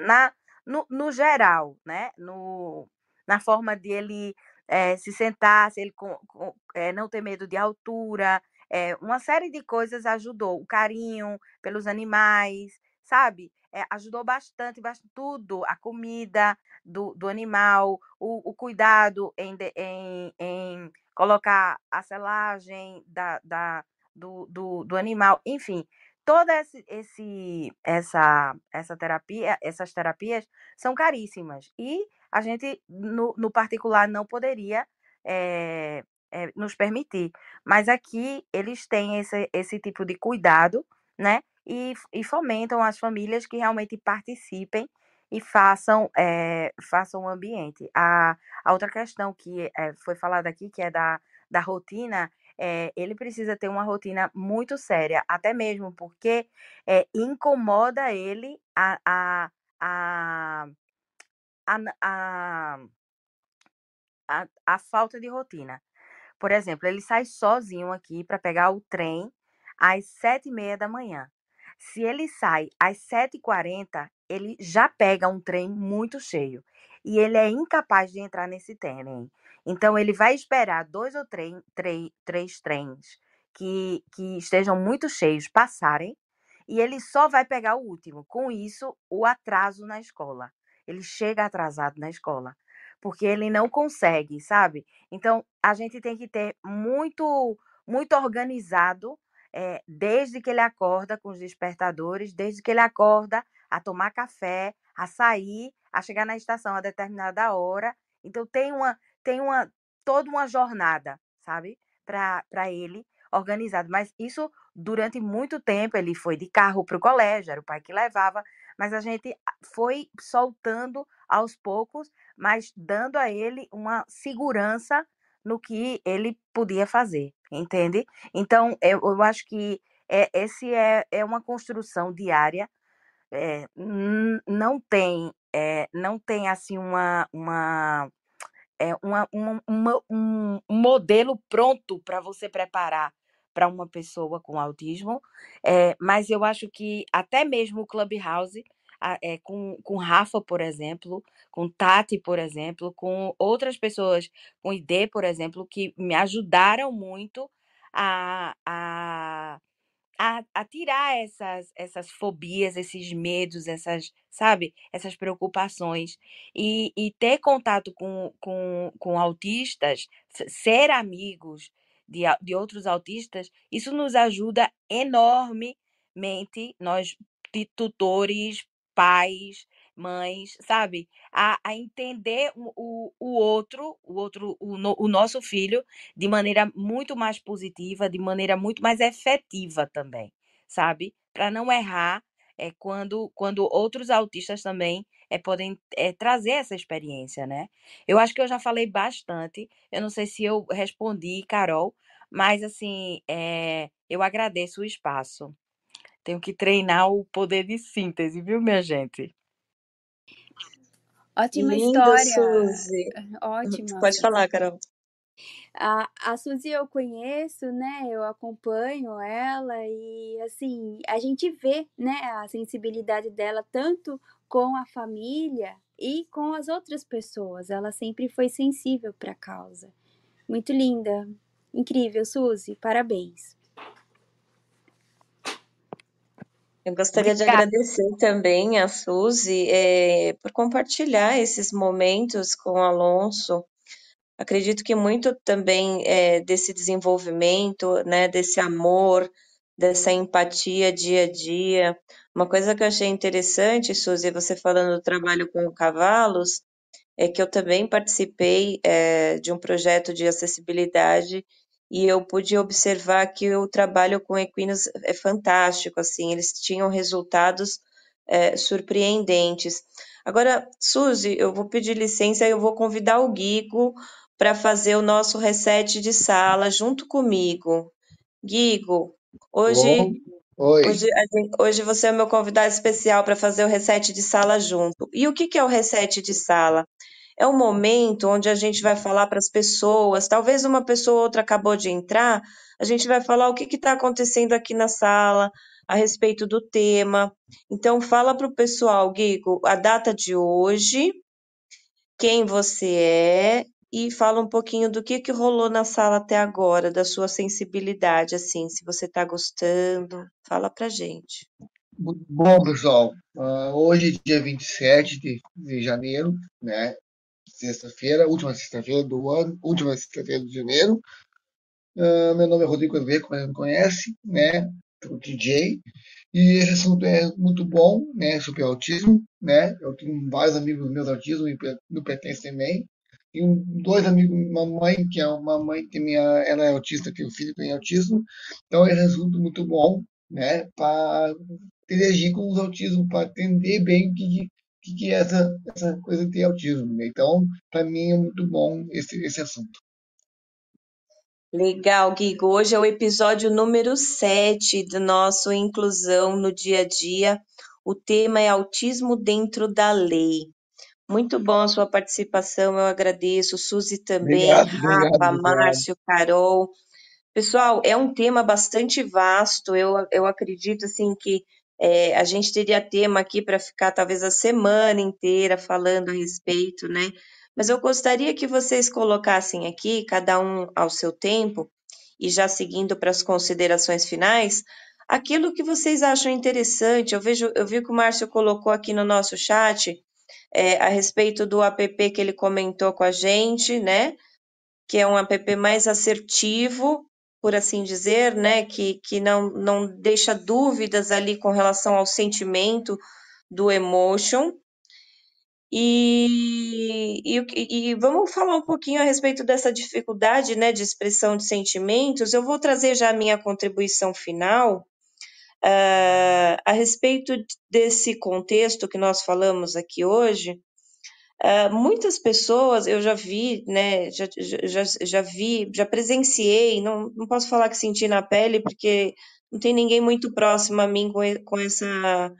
na, no, no geral, né? No, na forma de ele é, se sentar, se ele com, com, é, não ter medo de altura, é, uma série de coisas ajudou. O carinho pelos animais, sabe? ajudou bastante, bastante, tudo, a comida do, do animal, o, o cuidado em, em, em colocar a selagem da, da, do, do, do animal, enfim, toda esse, esse, essa, essa terapia, essas terapias são caríssimas e a gente, no, no particular, não poderia é, é, nos permitir. Mas aqui eles têm esse, esse tipo de cuidado, né? E, e fomentam as famílias que realmente participem e façam, é, façam o ambiente. A, a outra questão que foi falada aqui, que é da, da rotina, é, ele precisa ter uma rotina muito séria, até mesmo porque é, incomoda ele a, a, a, a, a, a, a falta de rotina. Por exemplo, ele sai sozinho aqui para pegar o trem às sete e meia da manhã. Se ele sai às sete e quarenta, ele já pega um trem muito cheio e ele é incapaz de entrar nesse trem. Então, ele vai esperar dois ou três, três, três trens que, que estejam muito cheios passarem e ele só vai pegar o último. Com isso, o atraso na escola. Ele chega atrasado na escola porque ele não consegue, sabe? Então, a gente tem que ter muito, muito organizado é, desde que ele acorda com os despertadores, desde que ele acorda a tomar café, a sair, a chegar na estação a determinada hora. Então tem uma tem uma toda uma jornada, sabe? Para ele organizado, mas isso durante muito tempo ele foi de carro para o colégio, era o pai que levava, mas a gente foi soltando aos poucos, mas dando a ele uma segurança no que ele podia fazer, entende? Então, eu, eu acho que é, esse é, é uma construção diária é, não tem é, não tem assim uma, uma, é, uma, uma, uma um modelo pronto para você preparar para uma pessoa com autismo, é, mas eu acho que até mesmo o Clubhouse, é, com, com Rafa, por exemplo, com Tati, por exemplo, com outras pessoas, com ID, por exemplo, que me ajudaram muito a, a a, a, tirar essas, essas fobias, esses medos, essas, sabe, essas preocupações. E, e ter contato com, com, com autistas, ser amigos de, de outros autistas, isso nos ajuda enormemente, nós, tutores, pais, mães, sabe? A, a entender o, o outro, o outro, o, o nosso filho, de maneira muito mais positiva, de maneira muito mais efetiva também, sabe? Para não errar é quando, quando outros autistas também é, podem é, trazer essa experiência, né? Eu acho que eu já falei bastante, eu não sei se eu respondi, Carol, mas assim, é, eu agradeço o espaço. Tenho que treinar o poder de síntese, viu, minha gente? Ótima Lindo, história. Suzy. Ótima. Pode falar, Carol. A, a Suzy eu conheço, né? Eu acompanho ela e assim, a gente vê, né, a sensibilidade dela tanto com a família e com as outras pessoas. Ela sempre foi sensível para a causa. Muito linda. Incrível, Suzy. Parabéns. Eu gostaria de Obrigada. agradecer também a Suzy é, por compartilhar esses momentos com o Alonso. Acredito que muito também é, desse desenvolvimento, né, desse amor, dessa empatia dia a dia. Uma coisa que eu achei interessante, Suzy, você falando do trabalho com cavalos, é que eu também participei é, de um projeto de acessibilidade e eu pude observar que o trabalho com equinos é fantástico, assim, eles tinham resultados é, surpreendentes. Agora, Suzy, eu vou pedir licença e eu vou convidar o Guigo para fazer o nosso reset de sala junto comigo. Guigo, hoje, Oi. hoje, hoje você é o meu convidado especial para fazer o reset de sala junto. E o que, que é o reset de sala? é um momento onde a gente vai falar para as pessoas, talvez uma pessoa ou outra acabou de entrar, a gente vai falar o que está acontecendo aqui na sala, a respeito do tema. Então, fala para o pessoal, Guigo, a data de hoje, quem você é, e fala um pouquinho do que, que rolou na sala até agora, da sua sensibilidade, assim, se você está gostando, fala para gente. Bom, pessoal, uh, hoje, dia 27 de, de janeiro, né? sexta-feira, última sexta-feira do ano, última sexta-feira de janeiro. Uh, meu nome é Rodrigo Azevedo, como você me conhece, né? Sou DJ. E esse assunto é muito bom, né? Sobre autismo, né? Eu tenho vários amigos meus autismo e me pertence também. Tenho dois amigos, uma mãe, que é uma mãe que minha, ela é autista, tem um filho que tem autismo, então é resultado muito bom, né, para interagir com os autismos, para entender bem o que, que, que é essa, essa coisa de autismo. Né? Então, para mim é muito bom esse, esse assunto. Legal, Guigo. Hoje é o episódio número 7 do nosso Inclusão no Dia a Dia. O tema é Autismo dentro da Lei. Muito bom a sua participação, eu agradeço. Suzy também, Obrigado, Rafa, obrigado, Márcio, Carol. Pessoal, é um tema bastante vasto. Eu, eu acredito assim que é, a gente teria tema aqui para ficar talvez a semana inteira falando a respeito, né? Mas eu gostaria que vocês colocassem aqui, cada um ao seu tempo, e já seguindo para as considerações finais, aquilo que vocês acham interessante. Eu vejo, eu vi que o Márcio colocou aqui no nosso chat é, a respeito do app que ele comentou com a gente, né? Que é um app mais assertivo, por assim dizer, né? Que, que não, não deixa dúvidas ali com relação ao sentimento do emotion. E, e, e, vamos falar um pouquinho a respeito dessa dificuldade né, de expressão de sentimentos. Eu vou trazer já a minha contribuição final uh, a respeito desse contexto que nós falamos aqui hoje. Uh, muitas pessoas eu já vi, né, já, já, já vi, já presenciei, não, não posso falar que senti na pele, porque não tem ninguém muito próximo a mim com, com, essa,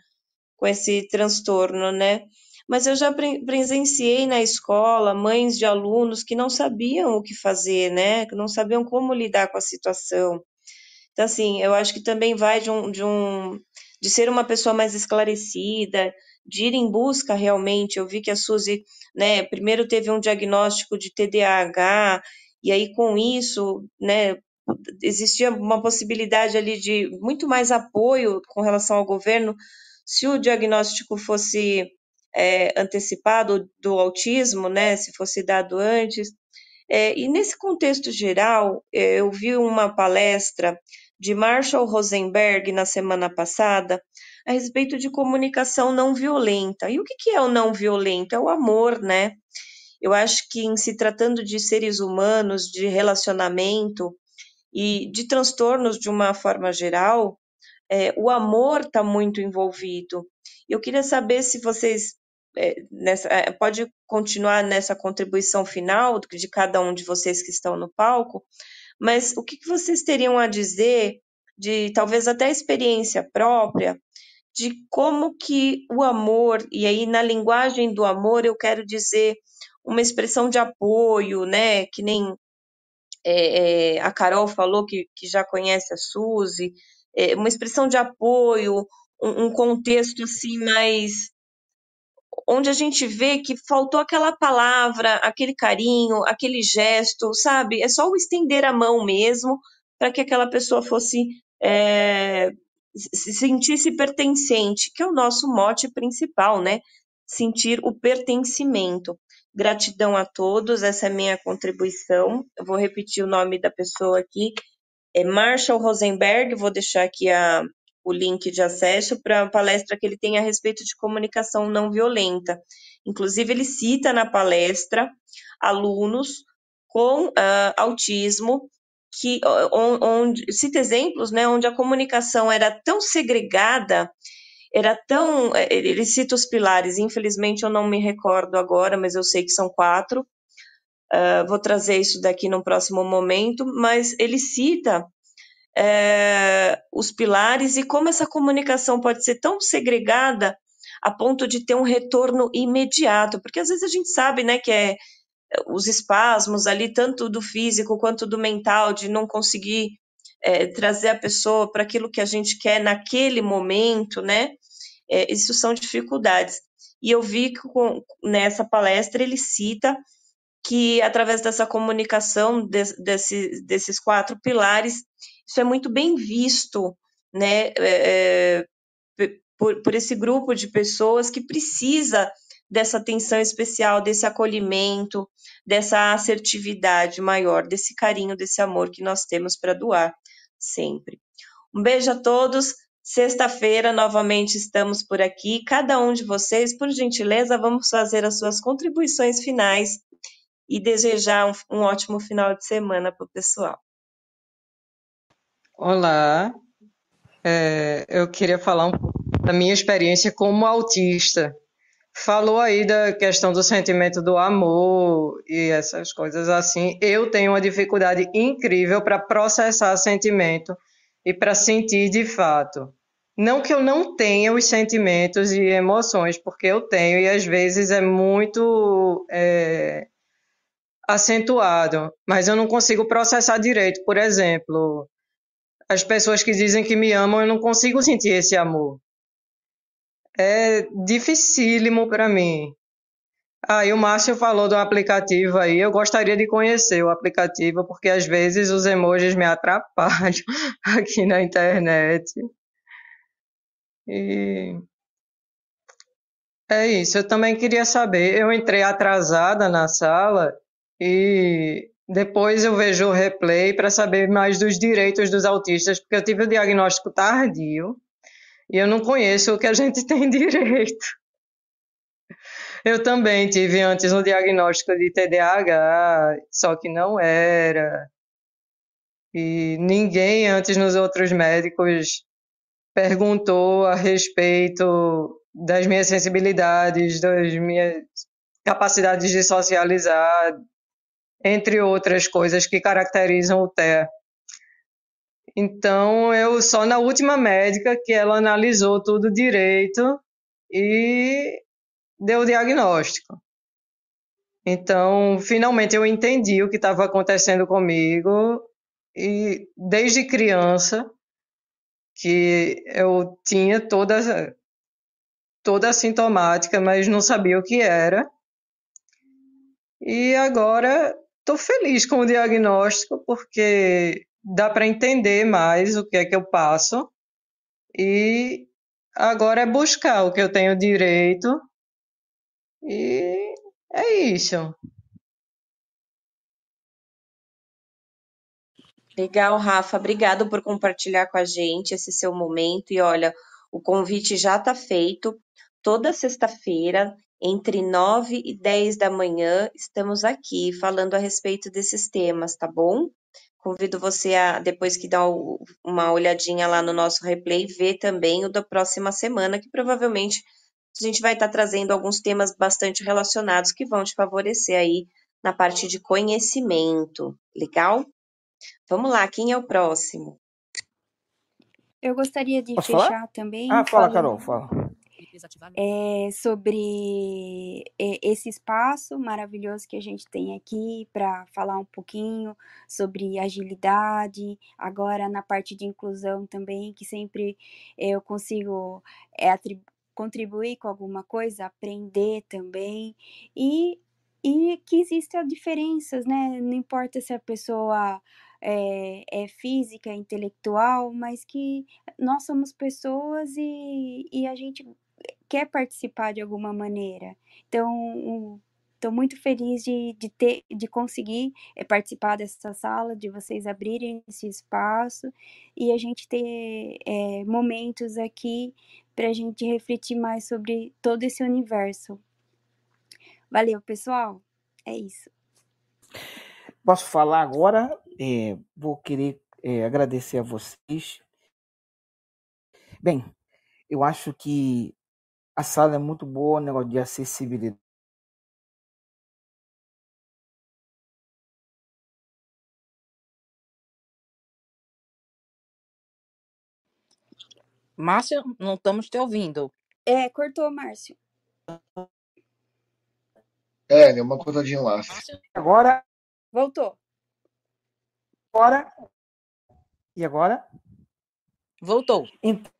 com esse transtorno, né? Mas eu já presenciei na escola mães de alunos que não sabiam o que fazer, né? Que não sabiam como lidar com a situação. Então, assim, eu acho que também vai de um, de um de ser uma pessoa mais esclarecida, de ir em busca realmente. Eu vi que a Suzy, né, primeiro teve um diagnóstico de TDAH, e aí com isso, né, existia uma possibilidade ali de muito mais apoio com relação ao governo se o diagnóstico fosse é, antecipado do autismo, né, se fosse dado antes. É, e nesse contexto geral, é, eu vi uma palestra de Marshall Rosenberg na semana passada a respeito de comunicação não violenta. E o que, é o não violento? É o amor, né? Eu acho que em se tratando de seres humanos, de relacionamento e de transtornos de uma forma geral, é, o amor está muito envolvido. Eu queria saber se vocês é, nessa, é, pode continuar nessa contribuição final de cada um de vocês que estão no palco, mas o que, vocês teriam a dizer de talvez até experiência própria de como que o amor, e aí na linguagem do amor eu quero dizer uma expressão de apoio, né, que nem é, é, a Carol falou que, que já conhece a Suzy, é, uma expressão de apoio, um, um contexto assim mais onde a gente vê que faltou aquela palavra, aquele carinho, aquele gesto, sabe? É só o estender a mão mesmo para que aquela pessoa fosse é, se sentisse pertencente, que é o nosso mote principal, né? Sentir o pertencimento. Gratidão a todos, essa é minha contribuição. Eu vou repetir o nome da pessoa aqui. É Marshall Rosenberg, vou deixar aqui a, o link de acesso para a palestra que ele tem a respeito de comunicação não violenta. Inclusive, ele cita na palestra alunos com uh, autismo que onde cita exemplos, né, onde a comunicação era tão segregada, era tão, é, ele cita os pilares, infelizmente eu não me recordo agora, mas eu sei que são quatro. Uh, vou trazer isso daqui no próximo momento, mas ele cita é, os pilares e como essa comunicação pode ser tão segregada a ponto de ter um retorno imediato, porque às vezes a gente sabe, né, que é os espasmos ali, tanto do físico quanto do mental, de não conseguir é, trazer a pessoa para aquilo que a gente quer naquele momento, né? É, isso são dificuldades. E eu vi que com, nessa palestra ele cita que através dessa comunicação de, desse, desses quatro pilares, isso é muito bem visto, né? É, é por, por esse grupo de pessoas que precisa dessa atenção especial, desse acolhimento, dessa assertividade maior, desse carinho, desse amor que nós temos para doar sempre. Um beijo a todos. Sexta-feira, novamente estamos por aqui. Cada um de vocês, por gentileza, vamos fazer as suas contribuições finais e desejar um, um ótimo final de semana para o pessoal. Olá, é, eu queria falar um pouco da minha experiência como autista. Falou aí da questão do sentimento do amor e essas coisas assim. Eu tenho uma dificuldade incrível para processar sentimento e para sentir de fato. Não que eu não tenha os sentimentos e emoções, porque eu tenho, e às vezes é muito é, acentuado, mas eu não consigo processar direito. Por exemplo, as pessoas que dizem que me amam, eu não consigo sentir esse amor. É dificílimo para mim. Aí ah, o Márcio falou do aplicativo aí, eu gostaria de conhecer o aplicativo, porque às vezes os emojis me atrapalham aqui na internet. E é isso, eu também queria saber, eu entrei atrasada na sala e depois eu vejo o replay para saber mais dos direitos dos autistas, porque eu tive o diagnóstico tardio e eu não conheço o que a gente tem direito. Eu também tive antes um diagnóstico de TDAH, só que não era. E ninguém antes nos outros médicos perguntou a respeito das minhas sensibilidades, das minhas capacidades de socializar, entre outras coisas que caracterizam o TEA. Então, eu só na última médica que ela analisou tudo direito e deu o diagnóstico. Então, finalmente eu entendi o que estava acontecendo comigo e desde criança que eu tinha toda toda a sintomática, mas não sabia o que era. E agora estou feliz com o diagnóstico porque dá para entender mais o que é que eu passo e agora é buscar o que eu tenho direito e é isso. Legal, Rafa. Obrigado por compartilhar com a gente esse seu momento. E olha, o convite já está feito. Toda sexta-feira entre 9 e 10 da manhã, estamos aqui falando a respeito desses temas, tá bom? Convido você a, depois que dá uma olhadinha lá no nosso replay, ver também o da próxima semana, que provavelmente a gente vai estar trazendo alguns temas bastante relacionados que vão te favorecer aí na parte de conhecimento. Legal? Vamos lá, quem é o próximo? Eu gostaria de Posso fechar falar? também. Ah, fala, falando... Carol, fala é, sobre esse espaço maravilhoso que a gente tem aqui para falar um pouquinho sobre agilidade, agora na parte de inclusão também, que sempre eu consigo é, contribuir com alguma coisa, aprender também, e, e que existem diferenças, né? Não importa se a pessoa é, é, física, intelectual, mas que nós somos pessoas e, e a gente quer participar de alguma maneira. Então, estou muito feliz de, de, ter, de conseguir é, participar dessa sala, de vocês abrirem esse espaço e a gente ter é, momentos aqui para a gente refletir mais sobre todo esse universo. Valeu, pessoal. É isso. Posso falar agora? É, vou querer é, agradecer a vocês. Bem, eu acho que a sala é muito boa, negócio de acessibilidade. Márcio, não estamos te ouvindo. É, cortou, Márcio. É, deu uma cortadinha lá. Agora. Voltou. Agora. E agora? Voltou. Então,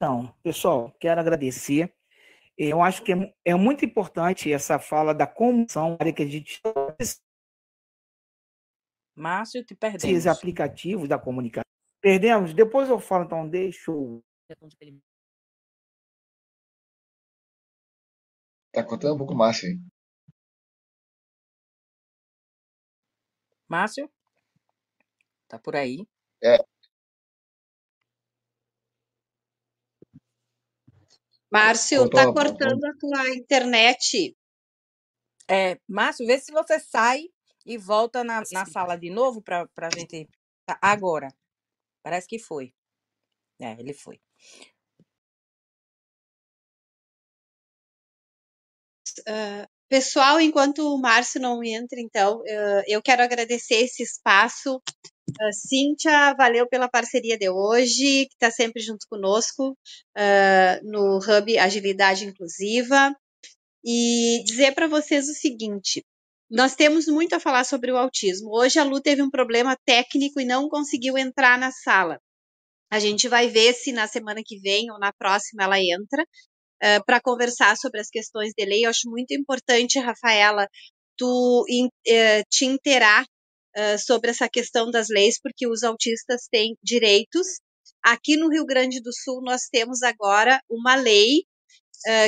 então, pessoal, quero agradecer. Eu acho que é, é muito importante essa fala da comunicação que a gente Márcio, te perdemos. Esses aplicativos da comunicação. Perdemos? Depois eu falo, então, deixa eu... Tá contando um pouco Márcio aí. Márcio? Tá por aí? É, Márcio, tá cortando a tua internet. É, Márcio, vê se você sai e volta na, na sala de novo para a gente. Tá, agora. Parece que foi. É, ele foi. Uh, pessoal, enquanto o Márcio não entra, então, uh, eu quero agradecer esse espaço. Uh, Cíntia, valeu pela parceria de hoje, que está sempre junto conosco no Hub Agilidade Inclusiva. E dizer para vocês o seguinte: nós temos muito a falar sobre o autismo. Hoje a Lu teve um problema técnico e não conseguiu entrar na sala. A gente vai ver se na semana que vem ou na próxima ela entra uh, para conversar sobre as questões de lei. Eu acho muito importante, Rafaela, tu in, uh, te interar uh, sobre essa questão das leis, porque os autistas têm direitos. Aqui no Rio Grande do Sul nós temos agora uma lei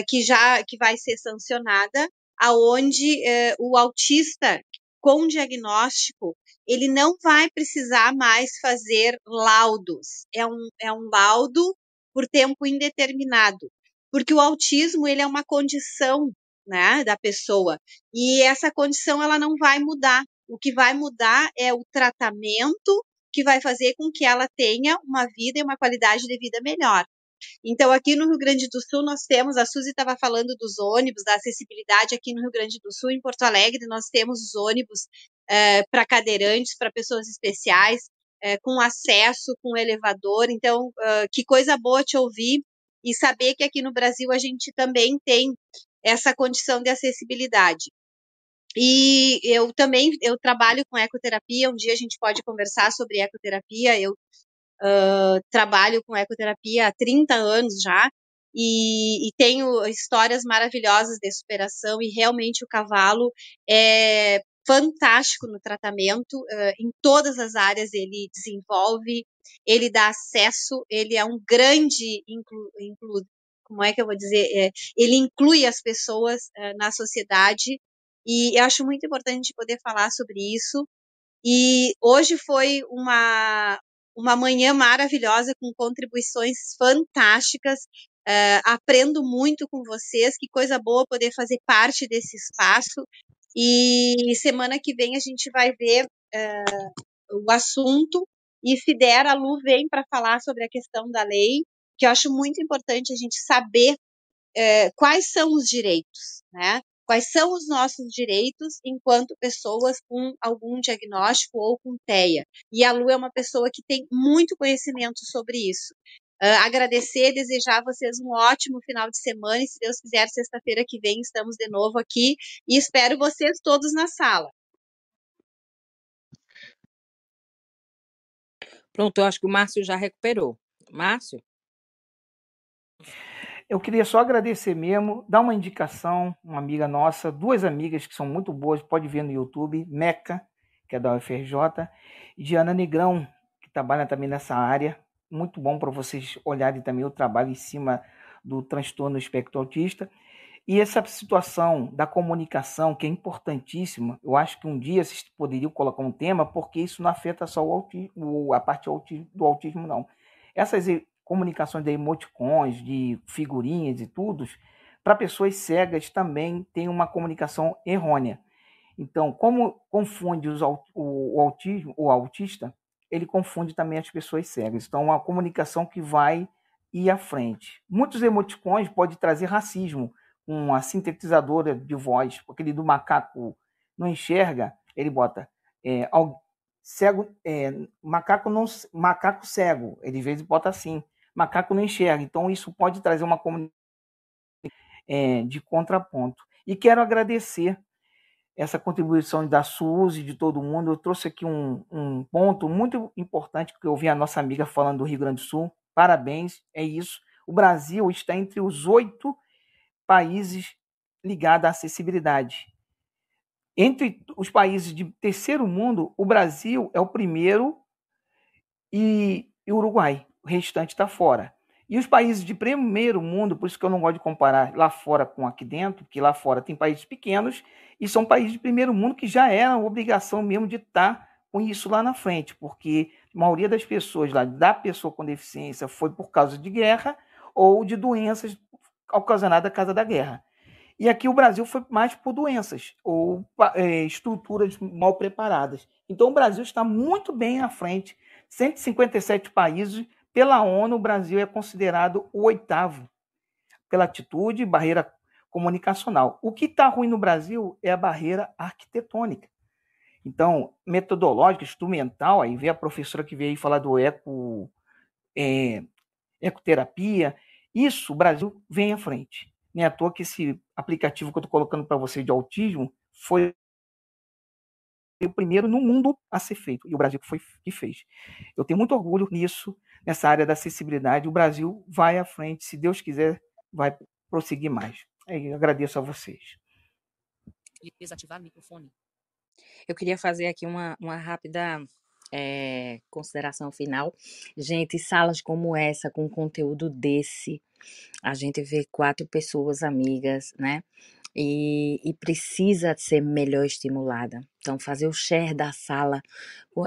que já que vai ser sancionada, aonde o autista com diagnóstico ele não vai precisar mais fazer laudos. É um, é um laudo por tempo indeterminado porque o autismo ele é uma condição né, da pessoa e essa condição ela não vai mudar. O que vai mudar é o tratamento que vai fazer com que ela tenha uma vida e uma qualidade de vida melhor. Então, aqui no Rio Grande do Sul, nós temos, a Suzy estava falando dos ônibus, da acessibilidade aqui no Rio Grande do Sul, em Porto Alegre, nós temos os ônibus é, para cadeirantes, para pessoas especiais, é, com acesso, com elevador. Então, uh, que coisa boa te ouvir e saber que aqui no Brasil a gente também tem essa condição de acessibilidade. E eu também eu trabalho com ecoterapia. Um dia a gente pode conversar sobre ecoterapia. Eu uh, trabalho com ecoterapia há 30 anos já e, e, tenho histórias maravilhosas de superação. E realmente o cavalo é fantástico no tratamento, uh, em todas as áreas ele desenvolve, ele dá acesso, ele é um grande inclu, inclu como é que eu vou dizer, é, ele inclui as pessoas uh, na sociedade e eu acho muito importante poder falar sobre isso. E hoje foi uma uma manhã maravilhosa com contribuições fantásticas. Uh, aprendo muito com vocês, que coisa boa poder fazer parte desse espaço. E semana que vem a gente vai ver uh, o assunto. E se der, a Lu vem para falar sobre a questão da lei, que eu acho muito importante a gente saber uh, quais são os direitos, né? Quais são os nossos direitos enquanto pessoas com algum diagnóstico ou com TEA. E a Lu é uma pessoa que tem muito conhecimento sobre isso. Uh, agradecer, desejar a vocês um ótimo final de semana e, se Deus quiser, sexta-feira que vem estamos de novo aqui e espero vocês todos na sala. Pronto, eu acho que o Márcio já recuperou. Márcio? Eu queria só agradecer mesmo, dar uma indicação, uma amiga nossa, duas amigas que são muito boas, pode ver no YouTube, Meca, que é da UFRJ, e Diana Negrão, que trabalha também nessa área, muito bom para vocês olharem também o trabalho em cima do transtorno espectro autista. E essa situação da comunicação, que é importantíssima, eu acho que um dia vocês poderiam colocar um tema, porque isso não afeta só o autismo, a parte do autismo, não. Essas comunicações de emoticons, de figurinhas e tudo, para pessoas cegas também tem uma comunicação errônea. Então, como confunde os, o, autismo, o autista, ele confunde também as pessoas cegas. Então, é uma comunicação que vai ir à frente. Muitos emoticons podem trazer racismo, uma sintetizadora de voz, aquele do macaco não enxerga, ele bota é, cego, é, macaco não macaco cego, ele às vezes bota assim, macaco não enxerga. Então isso pode trazer uma comunicação é, de contraponto. E quero agradecer essa contribuição da Suzy, e de todo mundo. Eu trouxe aqui um, um ponto muito importante que eu ouvi a nossa amiga falando do Rio Grande do Sul. Parabéns, é isso. O Brasil está entre os oito países ligados à acessibilidade. Entre os países de terceiro mundo, o Brasil é o primeiro e, o Uruguai. O restante está fora. E os países de primeiro mundo, por isso que eu não gosto de comparar lá fora com aqui dentro, porque lá fora tem países pequenos e são países de primeiro mundo que já eram obrigação mesmo de estar tá com isso lá na frente, porque a maioria das pessoas lá, da pessoa com deficiência, foi por causa de guerra ou de doenças ocasionadas à causa da guerra. E aqui o Brasil foi mais por doenças ou é, estruturas mal preparadas. Então o Brasil está muito bem à frente. 157 países, pela ONU, o Brasil é considerado o oitavo pela atitude barreira comunicacional. O que está ruim no Brasil é a barreira arquitetônica. Então, metodológica, instrumental, aí vê a professora que veio aí falar do eco, é, ecoterapia, isso o Brasil vem à frente. Nem à toa que esse aplicativo que eu estou colocando para você de autismo foi o primeiro no mundo a ser feito, e o Brasil que foi que fez. Eu tenho muito orgulho nisso, nessa área da acessibilidade. O Brasil vai à frente, se Deus quiser, vai prosseguir mais. Eu agradeço a vocês. Desativar o microfone. Eu queria fazer aqui uma, uma rápida é, consideração final. Gente, salas como essa, com conteúdo desse, a gente vê quatro pessoas amigas, né? E, e, precisa ser melhor estimulada. Então, fazer o share da sala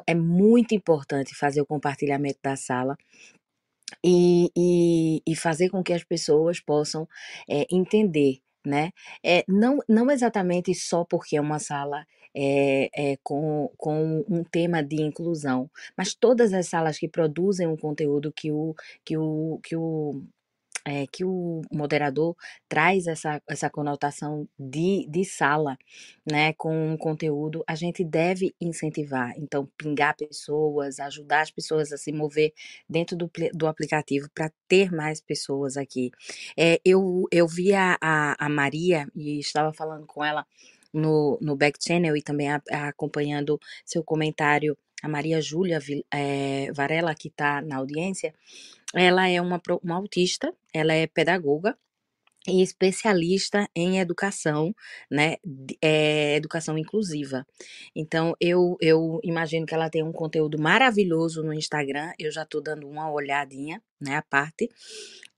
é muito importante fazer o compartilhamento da sala. E, e, e fazer com que as pessoas possam é, entender né? É, não, não exatamente só porque é uma sala é, é, com, com um tema de inclusão, mas todas as salas que produzem um conteúdo que o, que o, que o é, que o moderador traz essa, essa conotação de, de sala, né, com um conteúdo, a gente deve incentivar. Então, pingar pessoas, ajudar as pessoas a se mover dentro do, do aplicativo para ter mais pessoas aqui. É, eu, eu vi a, a, Maria e estava falando com ela no, no back channel e também a, a acompanhando seu comentário, a Maria Júlia é, Varela, que está na audiência, ela é uma, uma autista, ela é pedagoga, e especialista em educação, né, é, educação inclusiva. Então, eu, eu imagino que ela tem um conteúdo maravilhoso no Instagram, eu já estou dando uma olhadinha, né, a parte,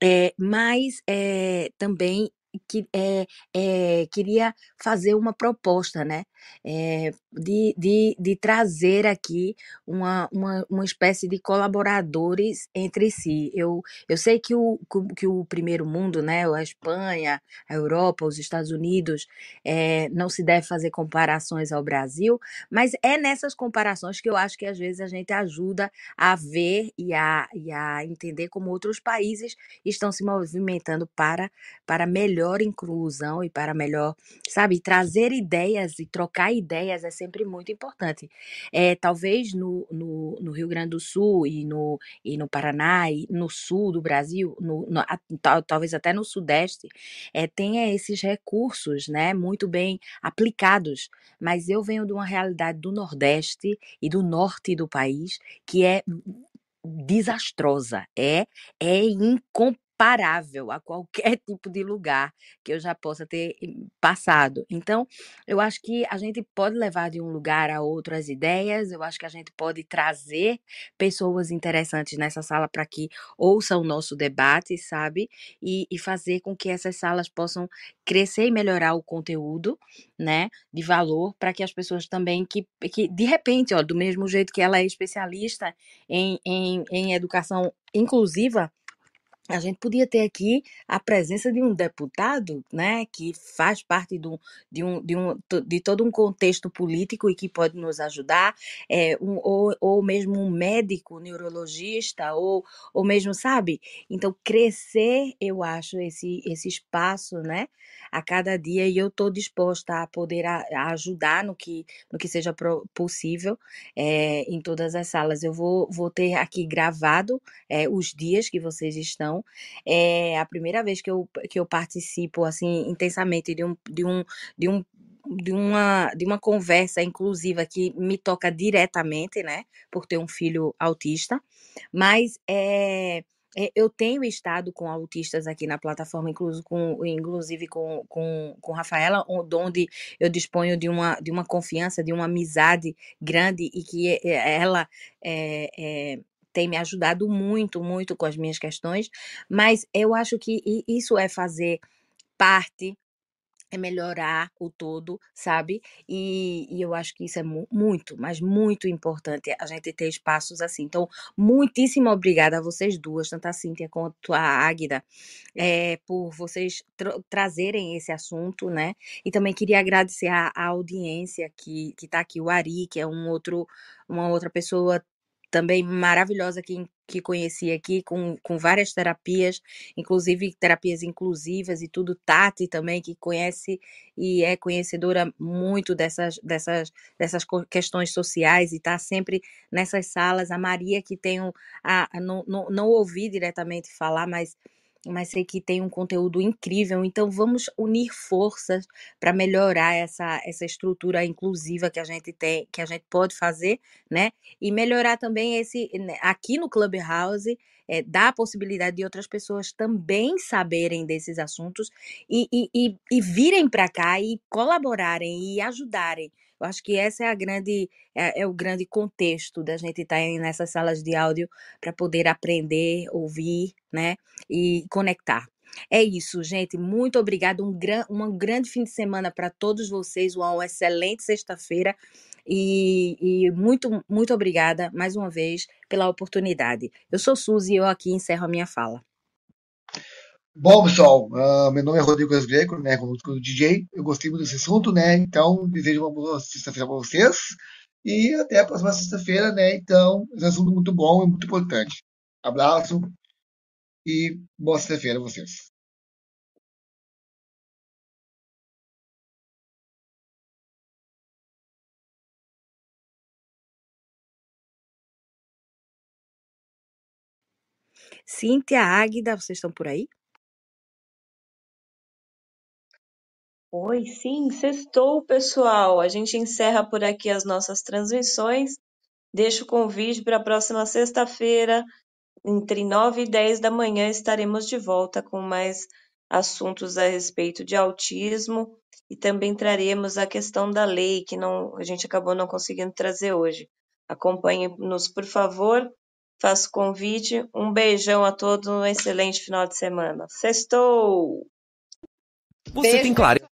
é, mas é, também que, é, é, queria fazer uma proposta, né? É, de, de, de trazer aqui uma, uma, uma espécie de colaboradores entre si. Eu, eu sei que o, que o primeiro mundo, né, a Espanha, a Europa, os Estados Unidos, é, não se deve fazer comparações ao Brasil, mas é nessas comparações que eu acho que às vezes a gente ajuda a ver e a, e a entender como outros países estão se movimentando para, para melhor inclusão e para melhor, sabe, trazer ideias e trocar ideias é sempre muito importante. É, talvez no, no, no Rio Grande do Sul e no, e no Paraná e no sul do Brasil, no, no, talvez até no Sudeste, é, tenha esses recursos né, muito bem aplicados. Mas eu venho de uma realidade do Nordeste e do Norte do país que é desastrosa, é é comparável a qualquer tipo de lugar que eu já possa ter passado. Então, eu acho que a gente pode levar de um lugar a outro as ideias, eu acho que a gente pode trazer pessoas interessantes nessa sala para que ouçam o nosso debate, sabe? E, e fazer com que essas salas possam crescer e melhorar o conteúdo, né, de valor, para que as pessoas também, que, que de repente, ó, do mesmo jeito que ela é especialista em, em, em educação inclusiva, a gente podia ter aqui a presença de um deputado, né, que faz parte do, de, um, de, um, de todo um contexto político e que pode nos ajudar, é, um, ou, ou mesmo um médico, neurologista, ou, ou mesmo, sabe? Então, crescer, eu acho, esse, esse espaço, né, a cada dia, e eu estou disposta a poder a, a ajudar no que, no que seja pro, possível é, em todas as salas. Eu vou, vou ter aqui gravado é, os dias que vocês estão é a primeira vez que eu, que eu participo assim intensamente de um, de um, de um de uma, de uma conversa inclusiva que me toca diretamente, né, por ter um filho autista, mas é, eu tenho estado com autistas aqui na plataforma, inclusive com, inclusive com, com, com Rafaela, onde eu disponho de uma, de uma confiança, de uma amizade grande e que ela é, é, tem me ajudado muito, muito com as minhas questões, mas eu acho que isso é fazer parte é melhorar o todo, sabe? E, e eu acho que isso é mu muito, mas muito importante a gente ter espaços assim. Então, muitíssimo obrigada a vocês duas, tanto a Cíntia quanto a Águida, é, por vocês tra trazerem esse assunto, né? E também queria agradecer a, a audiência que, que tá aqui, o Ari, que é um outro, uma outra pessoa também maravilhosa que, que conheci aqui, com, com várias terapias, inclusive terapias inclusivas e tudo. Tati também, que conhece e é conhecedora muito dessas, dessas, dessas questões sociais e está sempre nessas salas. A Maria, que a, a, não, não, não ouvi diretamente falar, mas mas sei que tem um conteúdo incrível. Então, vamos unir forças para melhorar essa, essa estrutura inclusiva que a gente tem, que a gente pode fazer, né? E melhorar também esse né, aqui no Clubhouse. É, dá a possibilidade de outras pessoas também saberem desses assuntos e, e, e, e virem para cá e colaborarem e ajudarem. Eu acho que essa é a grande é, é o grande contexto da gente estar tá nessas salas de áudio para poder aprender, ouvir, né, e conectar. É isso, gente. Muito obrigada. Um, gran, um grande fim de semana para todos vocês. Uma excelente sexta-feira. E, e, muito, muito obrigada mais uma vez pela oportunidade. Eu sou Suzy e eu aqui encerro a minha fala. Bom, pessoal, uh, meu nome é Rodrigo Greco, né, como DJ. Eu gostei muito desse assunto, né? Então, desejo uma boa sexta-feira para vocês. E até a próxima sexta-feira, né? Então, esse é assunto muito bom e muito importante. Abraço e boa sexta-feira a vocês. Cíntia, Águida, vocês estão por aí? Oi, sim, sextou, pessoal. A gente encerra por aqui as nossas transmissões. Deixo o convite para a próxima sexta-feira, entre 9 e 10 da manhã, estaremos de volta com mais assuntos a respeito de autismo e também traremos a questão da lei, que não, a gente acabou não conseguindo trazer hoje. Acompanhe-nos, por favor. Faço convite. Um beijão a todos, um excelente final de semana. Sextou! Você tem clareza